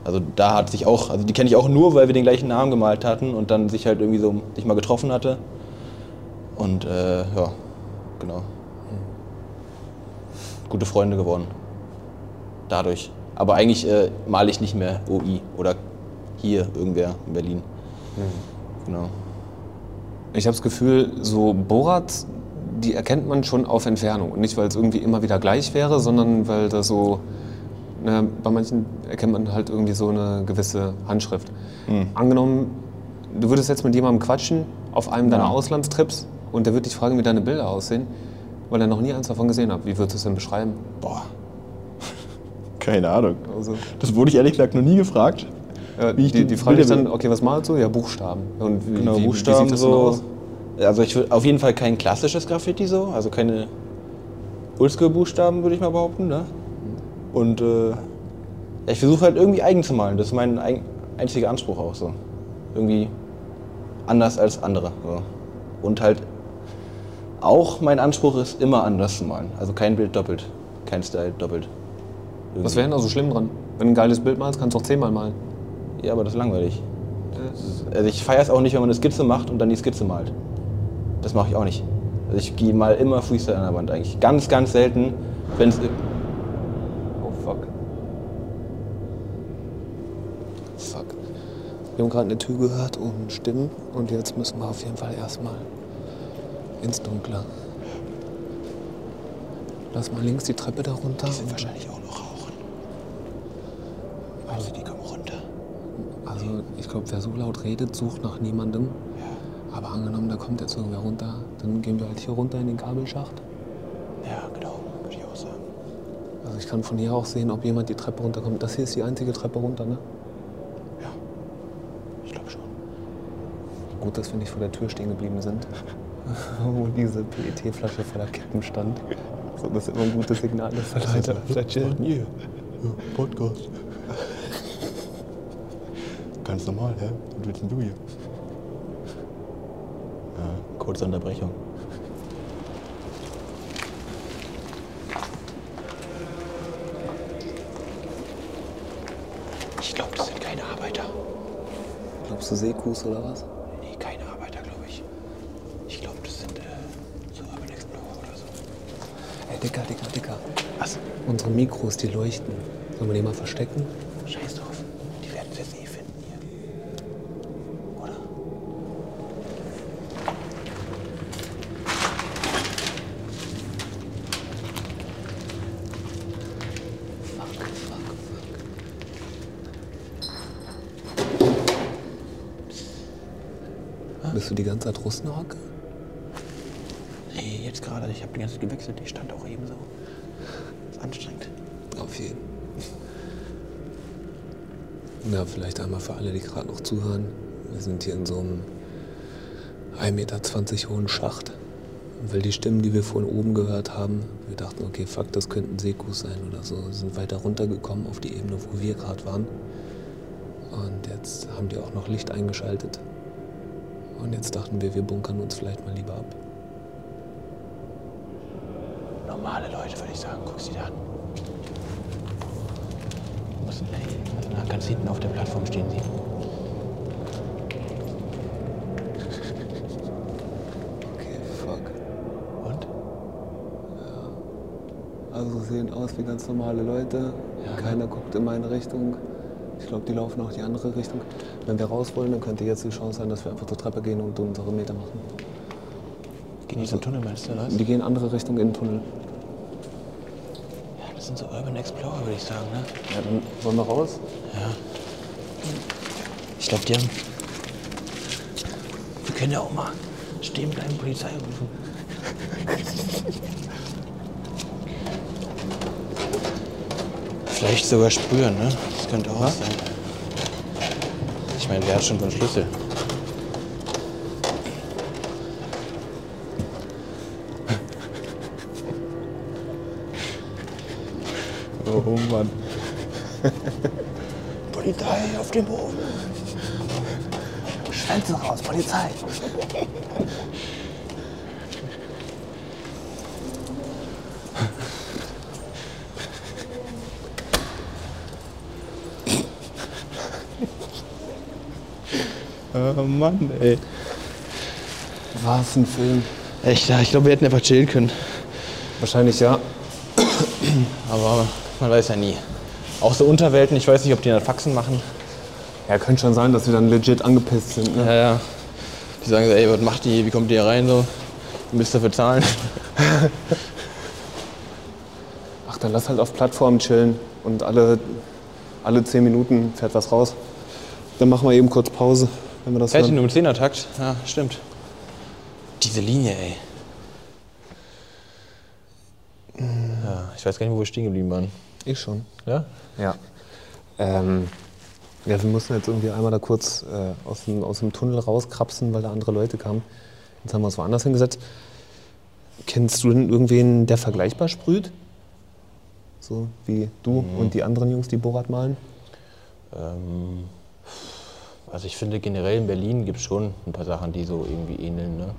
Also da hat sich auch, also die kenne ich auch nur, weil wir den gleichen Namen gemalt hatten und dann sich halt irgendwie so sich mal getroffen hatte. Und äh, ja, genau. Gute Freunde geworden. Dadurch. Aber eigentlich äh, male ich nicht mehr OI oder hier irgendwer in Berlin. Genau. Ich habe das Gefühl, so Borat, die erkennt man schon auf Entfernung. Und nicht, weil es irgendwie immer wieder gleich wäre, sondern weil da so, na, bei manchen erkennt man halt irgendwie so eine gewisse Handschrift. Angenommen, du würdest jetzt mit jemandem quatschen auf einem deiner Auslandstrips und der würde dich fragen, wie deine Bilder aussehen, weil er noch nie eins davon gesehen hat. Wie würdest du es denn beschreiben? Boah. [laughs] Keine Ahnung. Also, Das wurde ich ehrlich gesagt noch nie gefragt. äh, die, die die Frage ist dann, okay, was malst du? Ja, Buchstaben. Und wie, Genau, wie, Buchstaben wie sieht das so. aus? Also ich würde auf jeden Fall kein klassisches Graffiti so, also keine Oldschool-Buchstaben würde ich mal behaupten. Ne? Und äh, ich versuche halt irgendwie eigen zu malen. Das ist mein ein, einziger Anspruch auch so. Irgendwie anders als andere. So. Und halt auch mein Anspruch ist immer anders zu malen. Also kein Bild doppelt, kein Style doppelt. Was wäre denn da so schlimm dran? Wenn du ein geiles Bild malst, kannst du auch zehnmal malen. Ja, aber das ist langweilig. Also ich feiere es auch nicht, wenn man eine Skizze macht und dann die Skizze malt. Das mache ich auch nicht. Also ich gehe mal immer Freestyle an der Wand eigentlich. Ganz, ganz selten, wenn es... Oh fuck. Fuck. Wir haben gerade eine Tür gehört und Stimmen und jetzt müssen wir auf jeden Fall erstmal ins Dunkle. Lass mal links die Treppe da runter. und- wahrscheinlich auch noch rauchen. Also die kommen runter. Also ich glaube, wer so laut redet, sucht nach niemandem. Aber angenommen, da kommt jetzt irgendwer runter, dann gehen wir halt hier runter in den Kabelschacht. Ja, genau, würde ich auch sagen. Also ich kann von hier auch sehen, ob jemand die Treppe runterkommt. Das hier ist die einzige Treppe runter, ne? Ja, ich glaube schon. Gut, dass wir nicht vor der Tür stehen geblieben sind, [laughs] wo diese PET-Flasche voller Kippen stand. So, das ist immer ein gutes Signal für Leute. Vielleicht chillen. Hier, ja, Podcast. Ganz normal, hä? Was willst denn du hier? Ja, kurze Unterbrechung. Ich glaube, das sind keine Arbeiter. Glaubst du Seekus oder was? Nee, keine Arbeiter, glaube ich. Ich glaube, das sind äh, so Urban Explorer oder so. Ey, Dicker. Was? Unsere Mikros, die leuchten. Sollen wir die mal verstecken? Scheiß drauf. Die werden es jetzt eh finden hier. Oder? Fuck, fuck, fuck. Bist du die ganze Zeit Russenhocke? Nee, jetzt gerade. Ich habe die ganze Zeit gewechselt. Die stand auch eben so. Ist anstrengend. Auf jeden. Na, vielleicht einmal für alle, die gerade noch zuhören. Wir sind hier in so einem 1,20 Meter hohen Schacht. Weil die Stimmen, die wir von oben gehört haben, wir dachten, okay, fuck, das könnten Sekus sein oder so, sind weiter runtergekommen auf die Ebene, wo wir gerade waren. Und jetzt haben die auch noch Licht eingeschaltet. Und jetzt dachten wir, wir bunkern uns vielleicht mal lieber ab. Normale Leute, würde ich sagen. Guck sie da an. Also na, ganz hinten auf der Plattform stehen sie. Okay, fuck. Und? Also sehen aus wie ganz normale Leute. Keiner guckt in meine Richtung. Ich glaube, die laufen auch die andere Richtung. Wenn wir raus wollen, dann könnte jetzt die Chance sein, dass wir einfach zur Treppe gehen und unsere Meter machen. Gehen die zum Tunnel, meinst du, oder? Die gehen andere Richtung in den Tunnel. Sind so Urban Explorer, würde ich sagen, ne? Ja, dann wollen wir raus? Ja. Ich glaube, die haben. Wir können ja auch mal stehen bleiben, Polizei rufen. Vielleicht sogar spüren, ne? Das könnte auch sein. Ich meine, wer hat schon so einen Schlüssel? Oh Mann. [laughs] Polizei auf dem Boden. Fenster raus, Polizei. [laughs] Oh Mann, ey. Was ein Film. Echt, ja, ich glaube, wir hätten einfach chillen können. Wahrscheinlich ja. Aber man weiß ja nie. Auch so Unterwelten, ich weiß nicht, ob die dann Faxen machen. Ja, könnte schon sein, dass wir dann legit angepisst sind. Ne? Ja, ja. Die sagen so, ey, was macht die, wie kommt die hier rein so? Ihr müsst dafür zahlen. [laughs] Ach, dann lass halt auf Plattformen chillen und alle, alle zehn Minuten fährt was raus. Dann machen wir eben kurz Pause, wenn wir das Fertig hören. nur im Zehnertakt? Ja, stimmt. Diese Linie, ey. Ja, ich weiß gar nicht, wo wir stehen geblieben waren. Ich schon. Ja? Ja. Ähm, ja, wir mussten jetzt irgendwie einmal da kurz äh, aus, dem, aus dem Tunnel rauskrapsen, weil da andere Leute kamen. Jetzt haben wir uns woanders hingesetzt. Kennst du denn irgendwen, der vergleichbar sprüht? So wie du und die anderen Jungs, die Borat malen? Ähm, also ich finde generell in Berlin gibt es schon ein paar Sachen, die so irgendwie ähneln. Ne?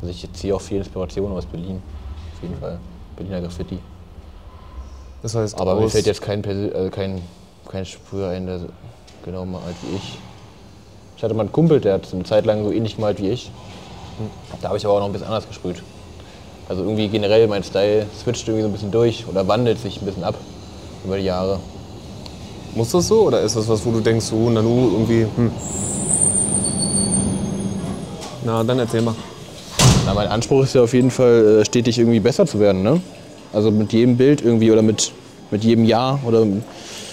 Also ich ziehe auch viel Inspiration aus Berlin. Auf jeden Fall. Berliner Graffiti. Das heißt, Aber mir fällt jetzt kein, Persi- äh, kein, kein Sprüher ein, der so genau malt wie ich. Ich hatte mal einen Kumpel, der hat eine Zeit lang so ähnlich gemalt wie ich. Da habe ich aber auch noch ein bisschen anders gesprüht. Also irgendwie generell mein Style switcht irgendwie so ein bisschen durch oder wandelt sich ein bisschen ab über die Jahre. Muss das so oder ist das was, wo du denkst, so, Nanu, irgendwie, hm. Na, dann erzähl mal. Na, mein Anspruch ist ja auf jeden Fall, äh, stetig irgendwie besser zu werden. Ne? Also mit jedem Bild irgendwie oder mit, mit jedem Jahr oder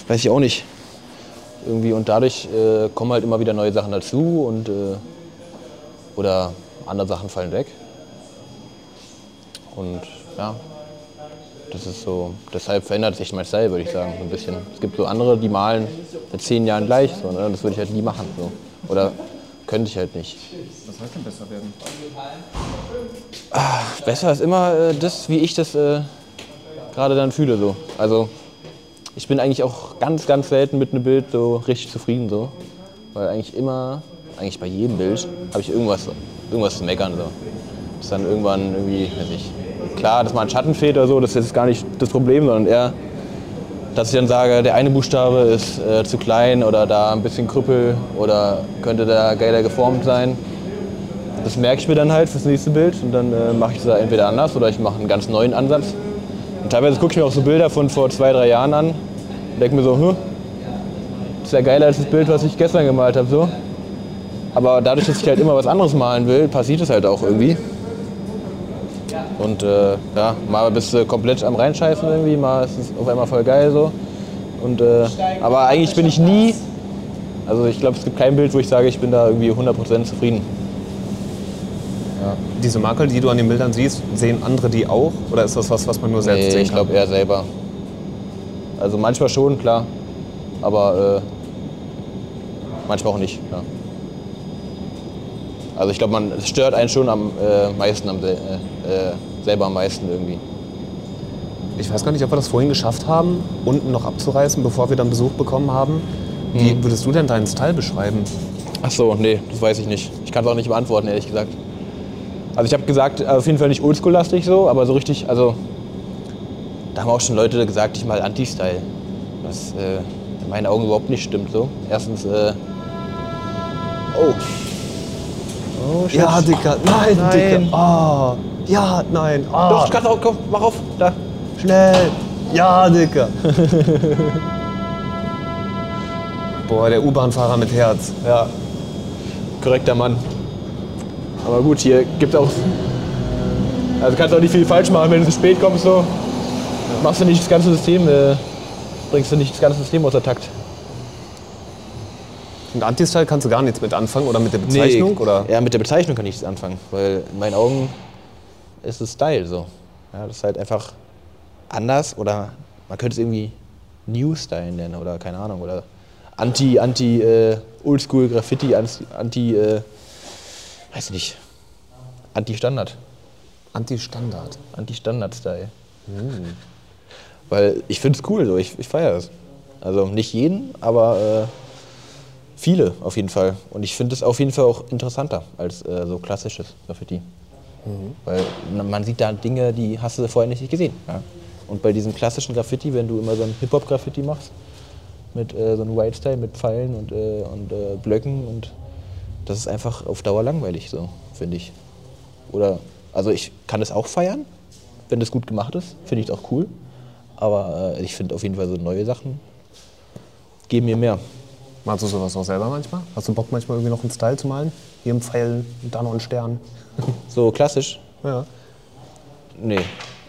weiß ich auch nicht. Irgendwie und dadurch äh, kommen halt immer wieder neue Sachen dazu und äh, oder andere Sachen fallen weg. Und ja, das ist so, deshalb verändert sich mein Style, würde ich sagen, so ein bisschen. Es gibt so andere, die malen seit zehn Jahren gleich, so, ne? das würde ich halt nie machen. So. Oder könnte ich halt nicht. Was heißt denn besser werden? Besser ist immer äh, das, wie ich das äh, gerade dann fühle. So. Also ich bin eigentlich auch ganz, ganz selten mit einem Bild so richtig zufrieden. So. Weil eigentlich immer, eigentlich bei jedem Bild, habe ich irgendwas, irgendwas zu meckern. So. Ist dann irgendwann irgendwie, weiß ich, klar, dass mal ein Schatten fehlt oder so, das ist jetzt gar nicht das Problem, sondern eher, dass ich dann sage, der eine Buchstabe ist äh, zu klein oder da ein bisschen Krüppel oder könnte da geiler geformt sein. Das merke ich mir dann halt fürs nächste Bild und dann äh, mache ich das entweder anders oder ich mache einen ganz neuen Ansatz. Und teilweise gucke ich mir auch so Bilder von vor zwei, drei Jahren an und denke mir so, hm, ist ja geiler als das Bild, was ich gestern gemalt habe. So. Aber dadurch, dass ich halt immer was anderes malen will, passiert es halt auch irgendwie. Und äh, ja, mal bist du komplett am Reinscheißen irgendwie, mal ist es auf einmal voll geil so. Und, äh, aber eigentlich bin ich nie, also ich glaube, es gibt kein Bild, wo ich sage, ich bin da irgendwie 100% zufrieden. Diese Makel, die du an den Bildern siehst, sehen andere die auch? Oder ist das was, was man nur selbst Nee, sehen ich kann? glaube eher selber. Also manchmal schon, klar. Aber äh, manchmal auch nicht. Ja. Also ich glaube, man stört einen schon am äh, meisten, am, äh, äh, selber am meisten irgendwie. Ich weiß gar nicht, ob wir das vorhin geschafft haben, unten noch abzureißen, bevor wir dann Besuch bekommen haben. Wie Hm. würdest du denn deinen Style beschreiben? Ach so, nee, das weiß ich nicht. Ich kann es auch nicht beantworten, ehrlich gesagt. Also ich habe gesagt, auf jeden Fall nicht oldschool-lastig so, aber so richtig, also da haben auch schon Leute gesagt, ich mal Anti-Style. Was äh, in meinen Augen überhaupt nicht stimmt so. Erstens, äh, oh. Oh, shit. Ja, Dicker, nein, Nein. Dicker. Oh, ja, nein. Oh, Doch, kannst auch, komm, mach auf, da. schnell. Ja, Dicker. [laughs] Boah, der U-Bahn-Fahrer mit Herz. Ja, korrekter Mann. Aber gut, hier gibt auch. Also kannst auch nicht viel falsch machen, wenn du zu spät kommst. So. Machst du nicht das ganze System, äh, bringst du nicht das ganze System außer Takt. Und Anti-Style kannst du gar nichts mit anfangen oder mit der Bezeichnung? Oder? Ja, mit der Bezeichnung kann ich nichts anfangen, weil in meinen Augen ist es Style so. Ja, das ist halt einfach anders oder man könnte es irgendwie New Style nennen oder keine Ahnung oder Anti, Anti äh, Oldschool Graffiti, Anti, Anti äh, weiß nicht, Anti Standard, Anti-Standard. Anti Standard Style. Weil ich finde es cool so, ich, ich feiere es. Also nicht jeden, aber Viele, auf jeden Fall. Und ich finde es auf jeden Fall auch interessanter als äh, so klassisches Graffiti. Weil man- man sieht da Dinge, die hast du vorher nicht gesehen. Ja? Und bei diesem klassischen Graffiti, wenn du immer so ein Hip-Hop-Graffiti machst, mit äh, so einem White-Style, mit Pfeilen und, äh, und äh, Blöcken und das ist einfach auf Dauer langweilig, so, finde ich. Oder, also ich kann es auch feiern, wenn das gut gemacht ist, finde ich auch cool. Aber äh, ich finde auf jeden Fall so neue Sachen geben mir mehr. Malst du sowas auch selber manchmal? Hast du Bock manchmal irgendwie noch einen Style zu malen? Hier ein Pfeil, da noch ein Stern. [laughs] So klassisch? Ja. Nee.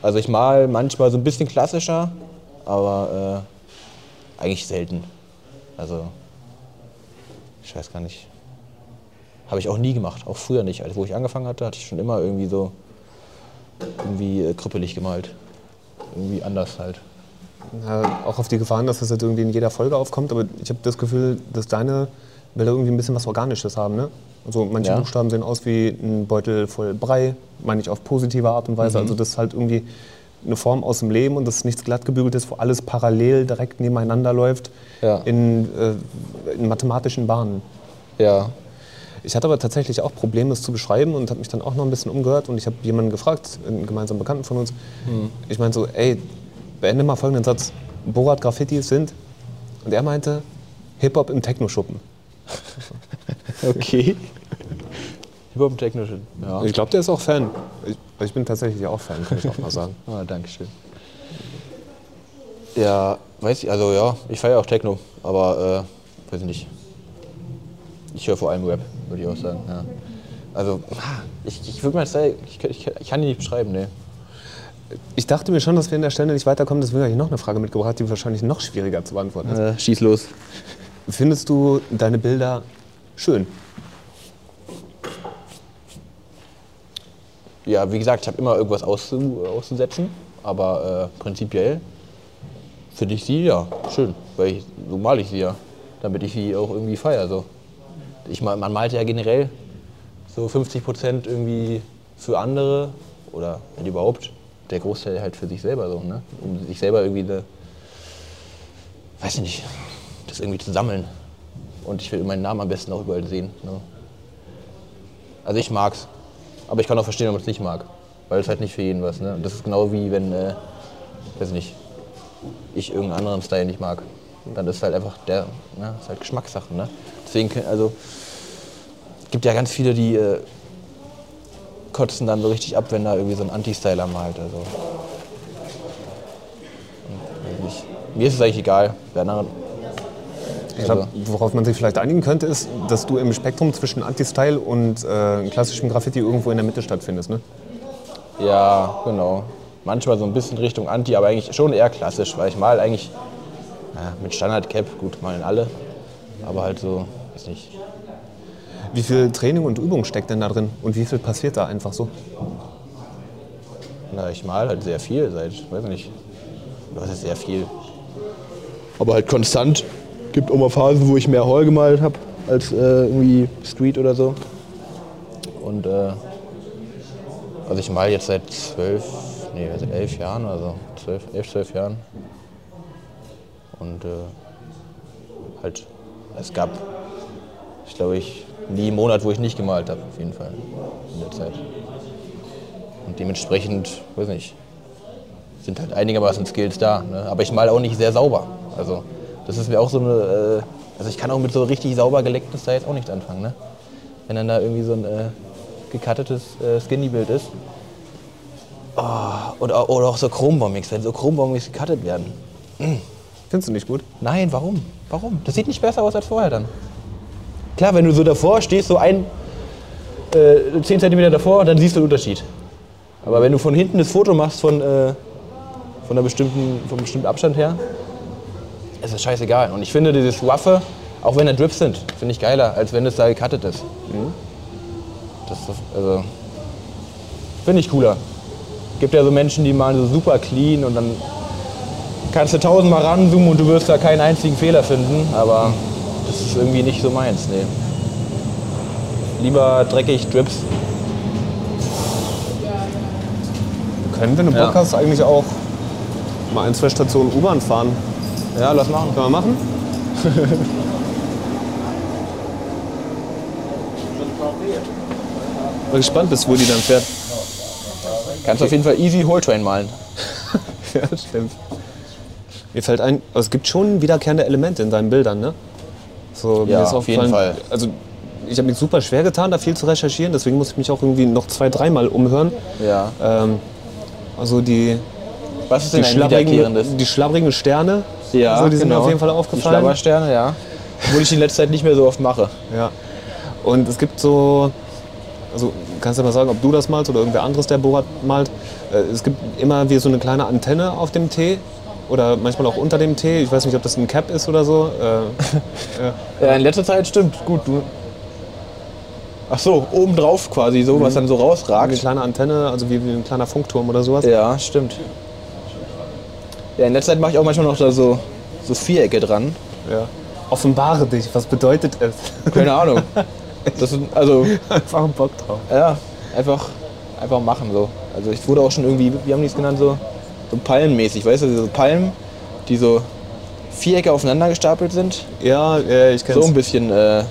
Also ich mal manchmal so ein bisschen klassischer, aber äh, eigentlich selten. Also, ich weiß gar nicht. Habe ich auch nie gemacht, auch früher nicht. Also wo ich angefangen hatte, hatte ich schon immer irgendwie so irgendwie äh, krüppelig gemalt. Irgendwie anders halt. Ja, auch auf die Gefahren, dass das jetzt irgendwie in jeder Folge aufkommt, aber ich habe das Gefühl, dass deine Bilder irgendwie ein bisschen was Organisches haben. Ne? Also manche Ja. Buchstaben sehen aus wie ein Beutel voll Brei, meine ich auf positive Art und Weise. Mhm. Also das ist halt irgendwie eine Form aus dem Leben und das ist nichts glattgebügeltes, wo alles parallel direkt nebeneinander läuft Ja. in, äh, in mathematischen Bahnen. Ja. Ich hatte aber tatsächlich auch Probleme, es zu beschreiben und habe mich dann auch noch ein bisschen umgehört und ich habe jemanden gefragt, einen gemeinsamen Bekannten von uns. Ich meinte so, ey, beende mal folgenden Satz. Borat Graffitis sind, und er meinte, Hip-Hop im Techno-Schuppen. [laughs] Okay. Hip-Hop Technischen. Ja. Ich glaube, der ist auch Fan. Ich, ich bin tatsächlich auch Fan, kann ich auch mal sagen. [laughs] Ah, danke schön. Ja, weiß ich, also ja, ich feiere auch Techno, aber äh, weiß ich nicht. Ich höre vor allem Rap, würde ich auch sagen. Ja. Also, ah, ich, ich würde mal sagen, ich, ich, ich kann die nicht beschreiben, ne. Ich dachte mir schon, dass wir an der Stelle nicht weiterkommen, deswegen habe ich noch eine Frage mitgebracht, die wahrscheinlich noch schwieriger zu beantworten ist. Äh, schieß los. Findest du deine Bilder schön? Ja, wie gesagt, ich habe immer irgendwas auszu, auszusetzen, aber äh, prinzipiell finde ich sie ja schön, weil ich, so male ich sie ja, damit ich sie auch irgendwie feiere. So. Ich, mal- man malt ja generell so 50 Prozent irgendwie für andere oder wenn überhaupt, der Großteil halt für sich selber so, ne? um sich selber irgendwie, eine, weiß ich nicht, das irgendwie zu sammeln. Und ich will meinen Namen am besten auch überall sehen. Ne? Also ich mag's. Aber ich kann auch verstehen, wenn man es nicht mag. Weil es halt nicht für jeden was. Ne? Und das ist genau wie wenn, äh, weiß ich nicht, ich irgendeinen anderen Style nicht mag. Dann ist halt einfach der, ne? ist halt Geschmackssache. Ne? Deswegen, also, es gibt ja ganz viele, die äh, kotzen dann so richtig ab, wenn da irgendwie so ein Anti-Styler malt. Also. Und, nicht. Mir ist es eigentlich egal. Wer andere, Ich glaube, worauf man sich vielleicht einigen könnte, ist, dass du im Spektrum zwischen Anti-Style und äh, klassischem Graffiti irgendwo in der Mitte stattfindest. Ne? Ja, genau. Manchmal so ein bisschen Richtung Anti, aber eigentlich schon eher klassisch, weil ich mal eigentlich ja, mit Standard-Cap, gut, malen alle, aber halt so, weiß nicht. Wie viel Training und Übung steckt denn da drin und wie viel passiert da einfach so? Na, ich mal halt sehr viel seit, weiß nicht, was ist sehr viel. Aber halt konstant. Gibt auch mal Phasen, wo ich mehr Hall gemalt habe als äh, irgendwie Street oder so. Und äh, also ich mal jetzt seit zwölf, nee, seit elf Jahren oder so, zwölf, elf, zwölf Jahren. Und äh, halt, es gab, ich glaube ich, nie einen Monat, wo ich nicht gemalt habe, auf jeden Fall in der Zeit. Und dementsprechend, weiß nicht, sind halt einigermaßen Skills da. Ne? Aber ich male auch nicht sehr sauber. Also das ist mir auch so eine, äh, also ich kann auch mit so richtig sauber geleckten Styles auch nicht anfangen. Ne? Wenn dann da irgendwie so ein äh, gecuttetes äh, Skinny-Bild ist. Oh, und, oder auch so Chrombomix, wenn so Chrombomix gecuttet werden. Findest du nicht gut? Nein, warum? Warum? Das sieht nicht besser aus als vorher dann. Klar, wenn du so davor stehst, so ein, äh, 10 cm davor, dann siehst du den Unterschied. Aber wenn du von hinten das Foto machst von, äh, von, einer bestimmten, einem bestimmten Abstand her, ist es scheißegal. Und ich finde dieses Waffe, auch wenn da Drips sind, finde ich geiler, als wenn es da gecuttet ist. Das ist also, finde ich cooler. Gibt ja so Menschen, die malen so super clean und dann kannst du tausendmal ranzoomen und du wirst da keinen einzigen Fehler finden, aber das ist irgendwie nicht so meins, nee. Lieber dreckig Drips. Können wir im Ja. Podcast eigentlich auch mal ein, zwei Stationen U-Bahn fahren? Ja, lass machen. Können wir machen? [laughs] Mal gespannt bist, wo die dann fährt. Kannst auf jeden Fall easy Whole-Train malen. [laughs] Ja, stimmt. Mir fällt ein, es gibt schon wiederkehrende Elemente in deinen Bildern, ne? So, Ja, auf jeden Fall. Also ich habe mich super schwer getan, da viel zu recherchieren, deswegen muss ich mich auch irgendwie noch zwei, dreimal umhören. Ja. Ähm, also die, Was ist die, denn ein schlabbrigen, die schlabbrigen Sterne, Ja, also die sind mir genau. auf jeden Fall Die aufgefallen. Schlabbersterne, ja. Obwohl ich die in letzter Zeit nicht mehr so oft mache. Ja. Und es gibt so, also kannst du mal sagen, ob du das malst oder irgendwer anderes, der Borat malt. Äh, Es gibt immer wie so eine kleine Antenne auf dem T oder manchmal auch unter dem T. Ich weiß nicht, ob das ein Cap ist oder so. Äh, Ja, [laughs] in letzter Zeit stimmt. Gut, du. Ach so, obendrauf quasi so, was dann so eine rausragt. kleine Antenne, also wie, wie ein kleiner Funkturm oder sowas. Ja, stimmt. Ja, in letzter Zeit mache ich auch manchmal noch da so, so Vierecke dran. Ja. Offenbare dich, was bedeutet es? [laughs] Keine Ahnung. Das sind, also, [laughs] Einfach einen Bock drauf. ja, einfach, einfach machen so. Also ich wurde auch schon irgendwie, wie haben die es genannt, so, so palmenmäßig, weißt du, so Palmen, die so Vierecke aufeinander gestapelt sind. Ja, ja ich So kenn's. ein bisschen äh,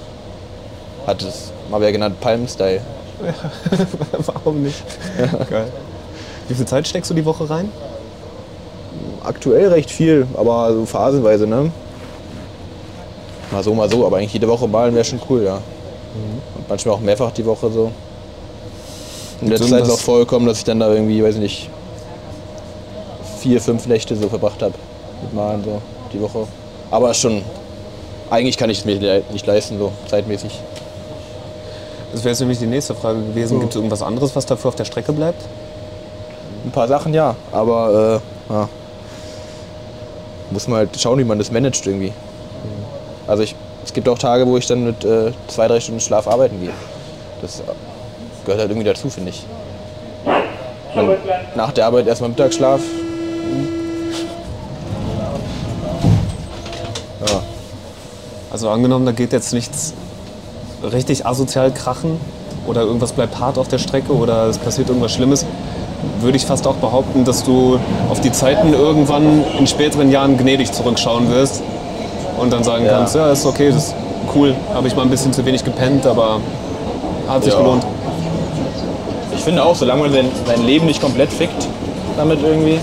hat es mal wer genannt, Palmen-Style. [laughs] Warum nicht? [laughs] Geil. Wie viel Zeit steckst du die Woche rein? Aktuell recht viel, aber so phasenweise, ne? Mal so, mal so, aber eigentlich jede Woche malen wäre schon cool, ja. Und manchmal auch mehrfach die Woche so. In letzter Zeit ist auch vorgekommen, dass ich dann da irgendwie, weiß ich nicht, vier, fünf Nächte so verbracht habe mit Malen so die Woche. Aber schon, eigentlich kann ich es mir nicht leisten, so zeitmäßig. Das wäre jetzt nämlich die nächste Frage gewesen. Gibt es irgendwas anderes, was dafür auf der Strecke bleibt? Ein paar Sachen ja, aber äh, ja. muss man halt schauen, wie man das managt irgendwie. Also ich, es gibt auch Tage, wo ich dann mit äh, zwei, drei Stunden Schlaf arbeiten gehe. Das gehört halt irgendwie dazu, finde ich. Man, nach der Arbeit erstmal Mittagsschlaf. Also angenommen, da geht jetzt nichts richtig asozial krachen oder irgendwas bleibt hart auf der Strecke oder es passiert irgendwas Schlimmes, würde ich fast auch behaupten, dass du auf die Zeiten irgendwann in späteren Jahren gnädig zurückschauen wirst und dann sagen Ja. kannst, ja, ist okay, das ist cool, habe ich mal ein bisschen zu wenig gepennt, aber hat sich Ja. gelohnt. Ich finde auch, solange man sein, Leben nicht komplett fickt damit irgendwie,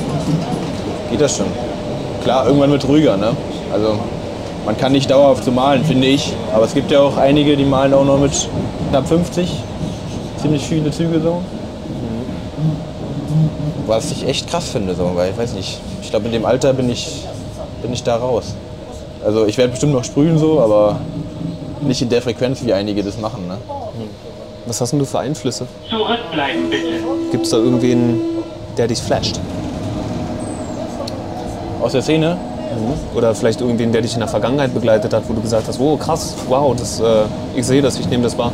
geht das schon. Klar, irgendwann wird ruhiger, ne? Also man kann nicht dauerhaft so malen, finde ich. Aber es gibt ja auch einige, die malen auch noch mit knapp 50. Ziemlich viele Züge so. Was ich echt krass finde, so, weil ich weiß nicht. Ich glaube, in dem Alter bin ich, bin ich da raus. Also ich werde bestimmt noch sprühen so, aber nicht in der Frequenz, wie einige das machen. Ne? Was hast denn du für Einflüsse? Zurückbleiben bitte. Gibt es da irgendwen, der dich flasht? Aus der Szene Oder vielleicht irgendwen, der dich in der Vergangenheit begleitet hat, wo du gesagt hast, oh krass, wow, das, äh, ich sehe das, ich nehme das wahr.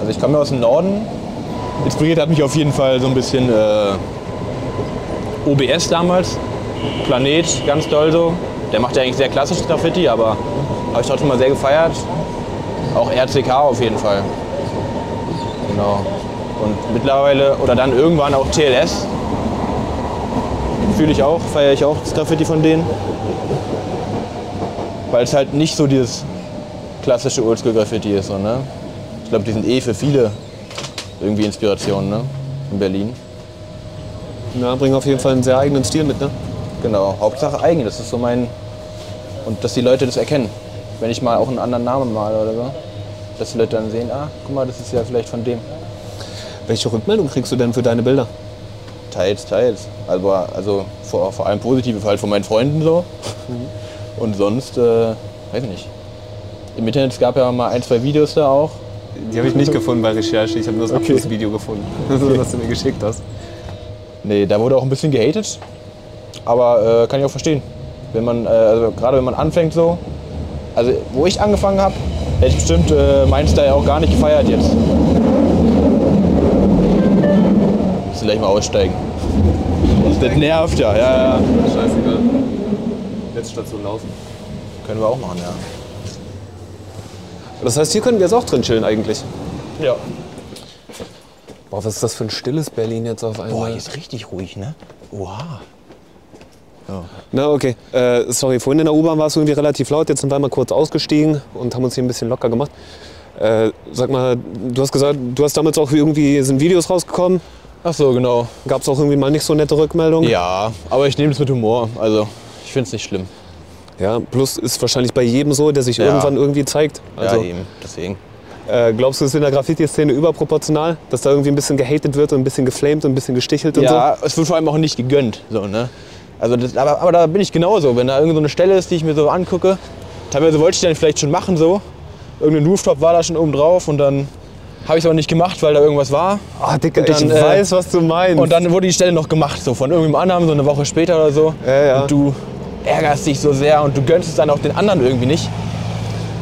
Also ich komme aus dem Norden. Inspiriert hat mich auf jeden Fall so ein bisschen äh, OBS damals. Planet, ganz doll so. Der macht ja eigentlich sehr klassisches Graffiti, aber habe ich trotzdem mal sehr gefeiert. Auch RCK auf jeden Fall. Genau. Und mittlerweile, oder dann irgendwann auch TLS. Fühle ich auch, feiere ich auch das Graffiti von denen. Weil es halt nicht so dieses klassische Oldschool-Graffiti ist. So, ne? Ich glaube, die sind eh für viele irgendwie Inspiration ne? in Berlin. Ja, bringen auf jeden Fall einen sehr eigenen Stil mit, ne? Genau, Hauptsache eigen, das ist so mein. Und dass die Leute das erkennen. Wenn ich mal auch einen anderen Namen male oder so. Dass die Leute dann sehen, ah, guck mal, das ist ja vielleicht von dem. Welche Rückmeldung kriegst du denn für deine Bilder? Teils, teils. Also, also vor, vor allem positive halt von meinen Freunden so. Und sonst, äh, weiß ich nicht. Im Internet es gab ja mal ein, zwei Videos da auch. Die habe ich nicht gefunden bei Recherche, ich habe nur das Okay. Abschlussvideo gefunden, [laughs] was du mir geschickt hast. Nee, da wurde auch ein bisschen gehatet. Aber äh, kann ich auch verstehen. Wenn man, äh, also gerade wenn man anfängt so. Also wo ich angefangen habe, hätte ich bestimmt äh, meinen Style auch gar nicht gefeiert jetzt. Muss gleich mal aussteigen. Das nervt ja, ja, ja. Scheißegal. Letzte Station laufen. Können wir auch machen, ja. Das heißt, hier können wir jetzt auch drin chillen eigentlich. Ja. Boah, was ist das für ein stilles Berlin jetzt auf einmal? Boah, hier ist richtig ruhig, ne? Oha. Na, okay. Äh, sorry, vorhin in der U-Bahn war es irgendwie relativ laut. Jetzt sind wir mal kurz ausgestiegen und haben uns hier ein bisschen locker gemacht. Äh, sag mal, du hast gesagt, du hast damals auch irgendwie, sind Videos rausgekommen. Ach so, genau. Gab es auch irgendwie mal nicht so nette Rückmeldungen? Ja, aber ich nehme es mit Humor. Also, ich finde es nicht schlimm. Ja, plus ist wahrscheinlich bei jedem so, der sich Ja. irgendwann irgendwie zeigt. Also, ja, eben. Deswegen. äh, glaubst du, es ist in der Graffiti-Szene überproportional, dass da irgendwie ein bisschen gehatet wird und ein bisschen geflamed und ein bisschen gestichelt und Ja, es wird vor allem auch nicht gegönnt. So, ne? also das, aber, aber da bin ich genauso. Wenn da irgendeine so eine Stelle ist, die ich mir so angucke, teilweise wollte ich dann vielleicht schon machen so. Irgendein Rooftop war da schon oben drauf und dann habe ich es aber nicht gemacht, weil da irgendwas war. Ah, Dicker, Und dann, ich äh, weiß, was du meinst. Und dann wurde die Stelle noch gemacht, so von irgendeinem anderen, so eine Woche später oder so. Ja, ja. Und du ärgerst dich so sehr und du gönnst es dann auch den anderen irgendwie nicht.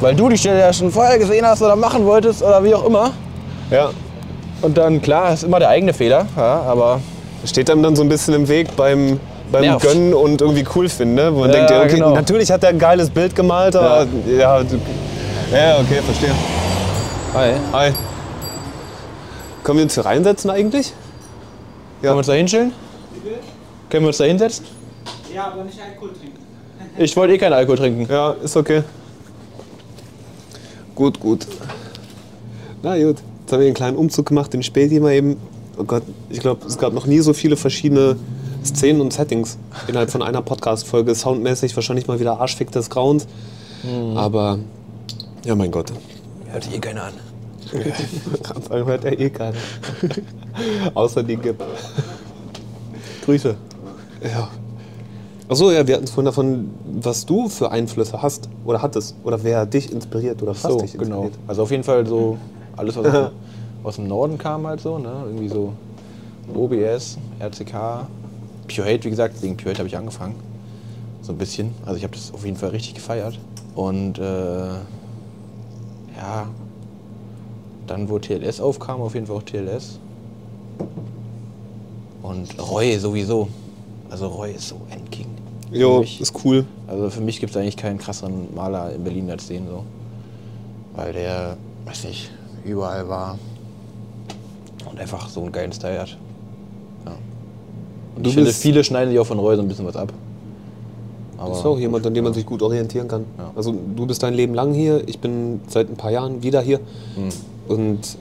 Weil du die Stelle ja schon vorher gesehen hast oder machen wolltest oder wie auch immer. ja. Und dann, klar, ist immer der eigene Fehler, ja, aber Steht einem dann so ein bisschen im Weg beim, beim Nervt. Gönnen und irgendwie cool finden, ne? Wo man Ja, denkt, ja, okay, genau. natürlich hat er ein geiles Bild gemalt, aber ja, du, ja okay, verstehe. Hi. Hi. Können wir uns hier reinsetzen eigentlich? Können wir uns da hinstellen? Können wir uns da hinsetzen? Ja, aber nicht Alkohol trinken. Ich wollte eh keinen Alkohol trinken. Ja, ist okay. Gut, gut. Na gut, jetzt haben wir einen kleinen Umzug gemacht, den Späti mal eben. Oh Gott, ich glaube, es gab noch nie so viele verschiedene Szenen und Settings innerhalb von einer Podcast-Folge. Soundmäßig wahrscheinlich mal wieder Arschfick des Grauens. Aber, ja, mein Gott. Hört eh keiner an. Einfach hört er eh keiner. Außer die Gip. Grüße. Ja. Achso, ja, wir hatten es vorhin davon, was du für Einflüsse hast oder hattest. Oder wer dich inspiriert oder fast So, dich genau. inspiriert. Also auf jeden Fall so alles, was aus, [laughs] aus dem Norden kam halt so, ne? Irgendwie so OBS, RCK, Pure Hate, wie gesagt, wegen Pure Hate habe ich angefangen. So ein bisschen. Also ich habe das auf jeden Fall richtig gefeiert. Und äh, ja, dann wo TLS aufkam, auf jeden Fall auch TLS. Und Roy sowieso. Also Roy ist so ein King. Für Jo, ist cool. Also für mich gibt es eigentlich keinen krasseren Maler in Berlin als den so. Weil der, weiß nicht, überall war und einfach so einen geilen Style hat. Ja. Und Du ich finde, viele schneiden sich auch von Roy so ein bisschen was ab. Aber Das ist auch jemand, an dem man sich gut orientieren kann. Ja. Also du bist dein Leben lang hier, ich bin seit ein paar Jahren wieder hier. Hm. Und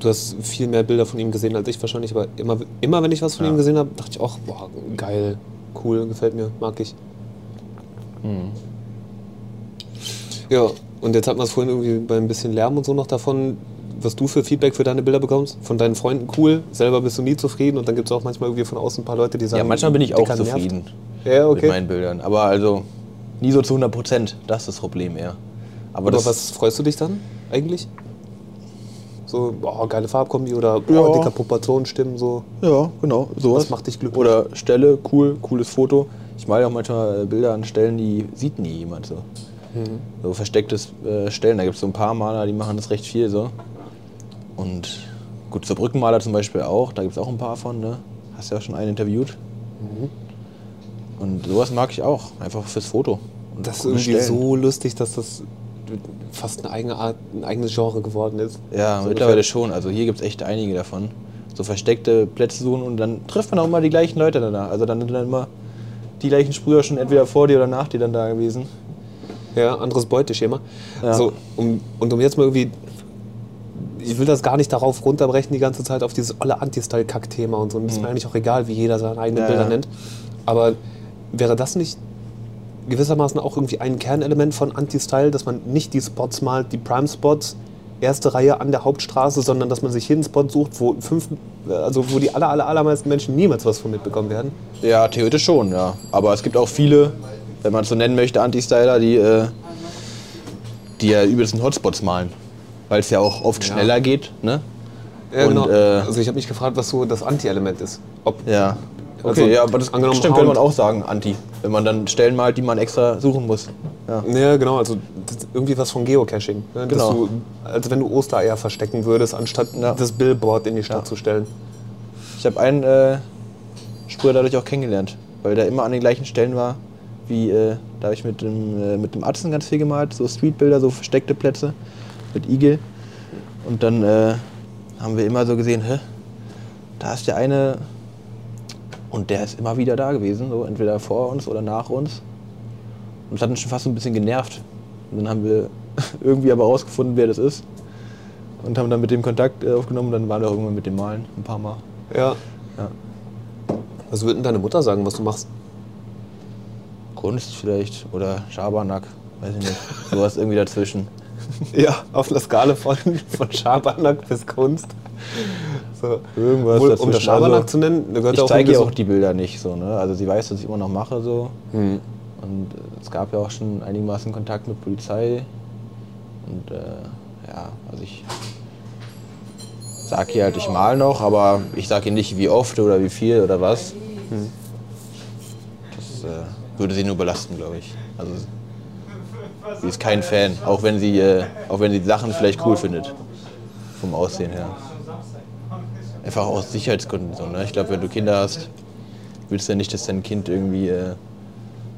du hast viel mehr Bilder von ihm gesehen als ich wahrscheinlich, aber immer, immer wenn ich was von Ja. ihm gesehen habe, dachte ich auch, boah, geil, cool, gefällt mir, mag ich. Hm. Ja, und jetzt hat man es vorhin irgendwie bei ein bisschen Lärm und so noch davon, was du für Feedback für deine Bilder bekommst. Von deinen Freunden cool, selber bist du nie zufrieden und dann gibt es auch manchmal irgendwie von außen ein paar Leute, die sagen, ja, manchmal bin ich auch zufrieden Ja, mit okay. meinen Bildern. Aber also nie so zu 100 Prozent. Das ist das Problem eher. Aber das, was freust du dich dann eigentlich? So, boah, geile Farbkombi oder Ja. boah, dicker Proportionsstimmen, so. Ja, genau. Sowas. Was macht dich glücklich? Oder Stelle, cool, cooles Foto. Ich male auch manchmal Bilder an Stellen, die sieht nie jemand so. Mhm. So verstecktes äh, Stellen. Da gibt es so ein paar Maler, die machen das recht viel so. Und gut, zur Brückenmaler zum Beispiel auch. Da gibt es auch ein paar von, ne? Hast ja auch schon einen interviewt. Mhm. Und sowas mag ich auch. Einfach fürs Foto. Und Das ist irgendwie Stellen. so lustig, dass das fast eine eigene Art, ein eigenes Genre geworden ist. Ja, so mittlerweile ungefähr. schon. Also hier gibt es echt einige davon. So versteckte Plätze suchen und dann trifft man auch immer die gleichen Leute danach. Also dann sind dann immer die gleichen Sprüher schon entweder vor dir oder nach dir dann da gewesen. Ja, anderes Beuteschema. Ja. So, um, und um jetzt mal irgendwie. Ich will das gar nicht darauf runterbrechen, die ganze Zeit auf dieses olle Anti-Style-Kack-Thema und so. Und ist mir eigentlich auch egal, wie jeder seine eigenen Ja, Bilder ja. nennt. Aber wäre das nicht gewissermaßen auch irgendwie ein Kernelement von Anti-Style, dass man nicht die Spots malt, die Prime-Spots, erste Reihe an der Hauptstraße, sondern dass man sich jeden Spot sucht, wo fünf, also wo die aller, aller, allermeisten Menschen niemals was von mitbekommen werden? Ja, theoretisch schon, ja. Aber es gibt auch viele, wenn man es so nennen möchte, Anti-Styler, die, äh, die ja übelsten Hotspots malen. Weil es ja auch oft Ja. schneller geht, ne? Ja, Und, genau. äh, also ich habe mich gefragt, was so das Anti-Element ist. Ob Ja. Also, Okay, ja, aber das angenommen, stimmt, könnte man auch sagen, Anti. Wenn man dann Stellen malt, die man extra suchen muss. Ja. Ja, genau, also irgendwie was von Geocaching. Ne? Genau. du, als wenn du Ostereier verstecken würdest, anstatt Ja. das Billboard in die Stadt Ja. zu stellen. Ich habe einen äh, Sprüher dadurch auch kennengelernt, weil der immer an den gleichen Stellen war, wie äh, da habe ich mit dem, äh, mit dem Atzen ganz viel gemalt, so Streetbilder, so versteckte Plätze mit Igel. Und dann äh, haben wir immer so gesehen, hä, da ist der eine, Und der ist immer wieder da gewesen, so entweder vor uns oder nach uns. Und das hat uns schon fast so ein bisschen genervt. Und dann haben wir [laughs] irgendwie aber rausgefunden, wer das ist. Und haben dann mit dem Kontakt äh, aufgenommen. Dann waren wir irgendwann mit dem Malen ein paar Mal. Ja. Ja. Was würde denn deine Mutter sagen, was du machst? Kunst vielleicht oder Schabernack, weiß ich nicht. Sowas irgendwie dazwischen. [laughs] Ja, auf einer Skala von, von Schabernack bis Kunst. [laughs] So. Irgendwas Wohl, um Schabernack Also, zu nennen, gehört Ich zeige ihr auch die Bilder nicht so, ne? Also sie weiß, dass ich immer noch mache so. Hm. Und äh, es gab ja auch schon einigermaßen Kontakt mit Polizei. Und äh, ja, also ich sag ihr halt, ich mal noch, aber ich sag ihr nicht, wie oft oder wie viel oder was. Das äh, würde sie nur belasten, glaube ich. Also sie ist kein Fan, auch wenn sie, äh, auch wenn sie Sachen vielleicht cool findet. Vom Aussehen her. Einfach aus Sicherheitsgründen so, ne? Ich glaube, wenn du Kinder hast, willst du ja nicht, dass dein Kind irgendwie, äh,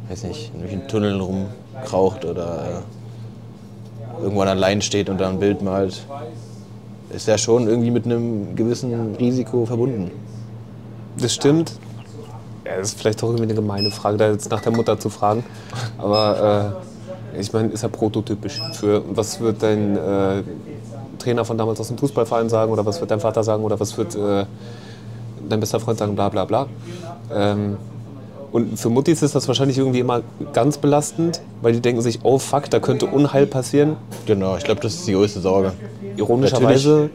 weiß nicht, in irgendwelchen Tunneln rumkraucht oder äh, irgendwann allein steht und da ein Bild malt. Ist ja schon irgendwie mit einem gewissen Risiko verbunden. Das stimmt. Ja, das ist vielleicht auch irgendwie eine gemeine Frage, da jetzt nach der Mutter zu fragen. Aber äh, ich meine, ist ja prototypisch. Für was wird dein äh, Trainer von damals aus dem Fußballverein sagen oder was wird dein Vater sagen oder was wird äh, dein bester Freund sagen, bla bla bla. Ähm, und für Muttis ist das wahrscheinlich irgendwie immer ganz belastend, weil die denken sich, oh fuck, da könnte Unheil passieren. Genau, ich glaube, das ist die größte Sorge. Ironischerweise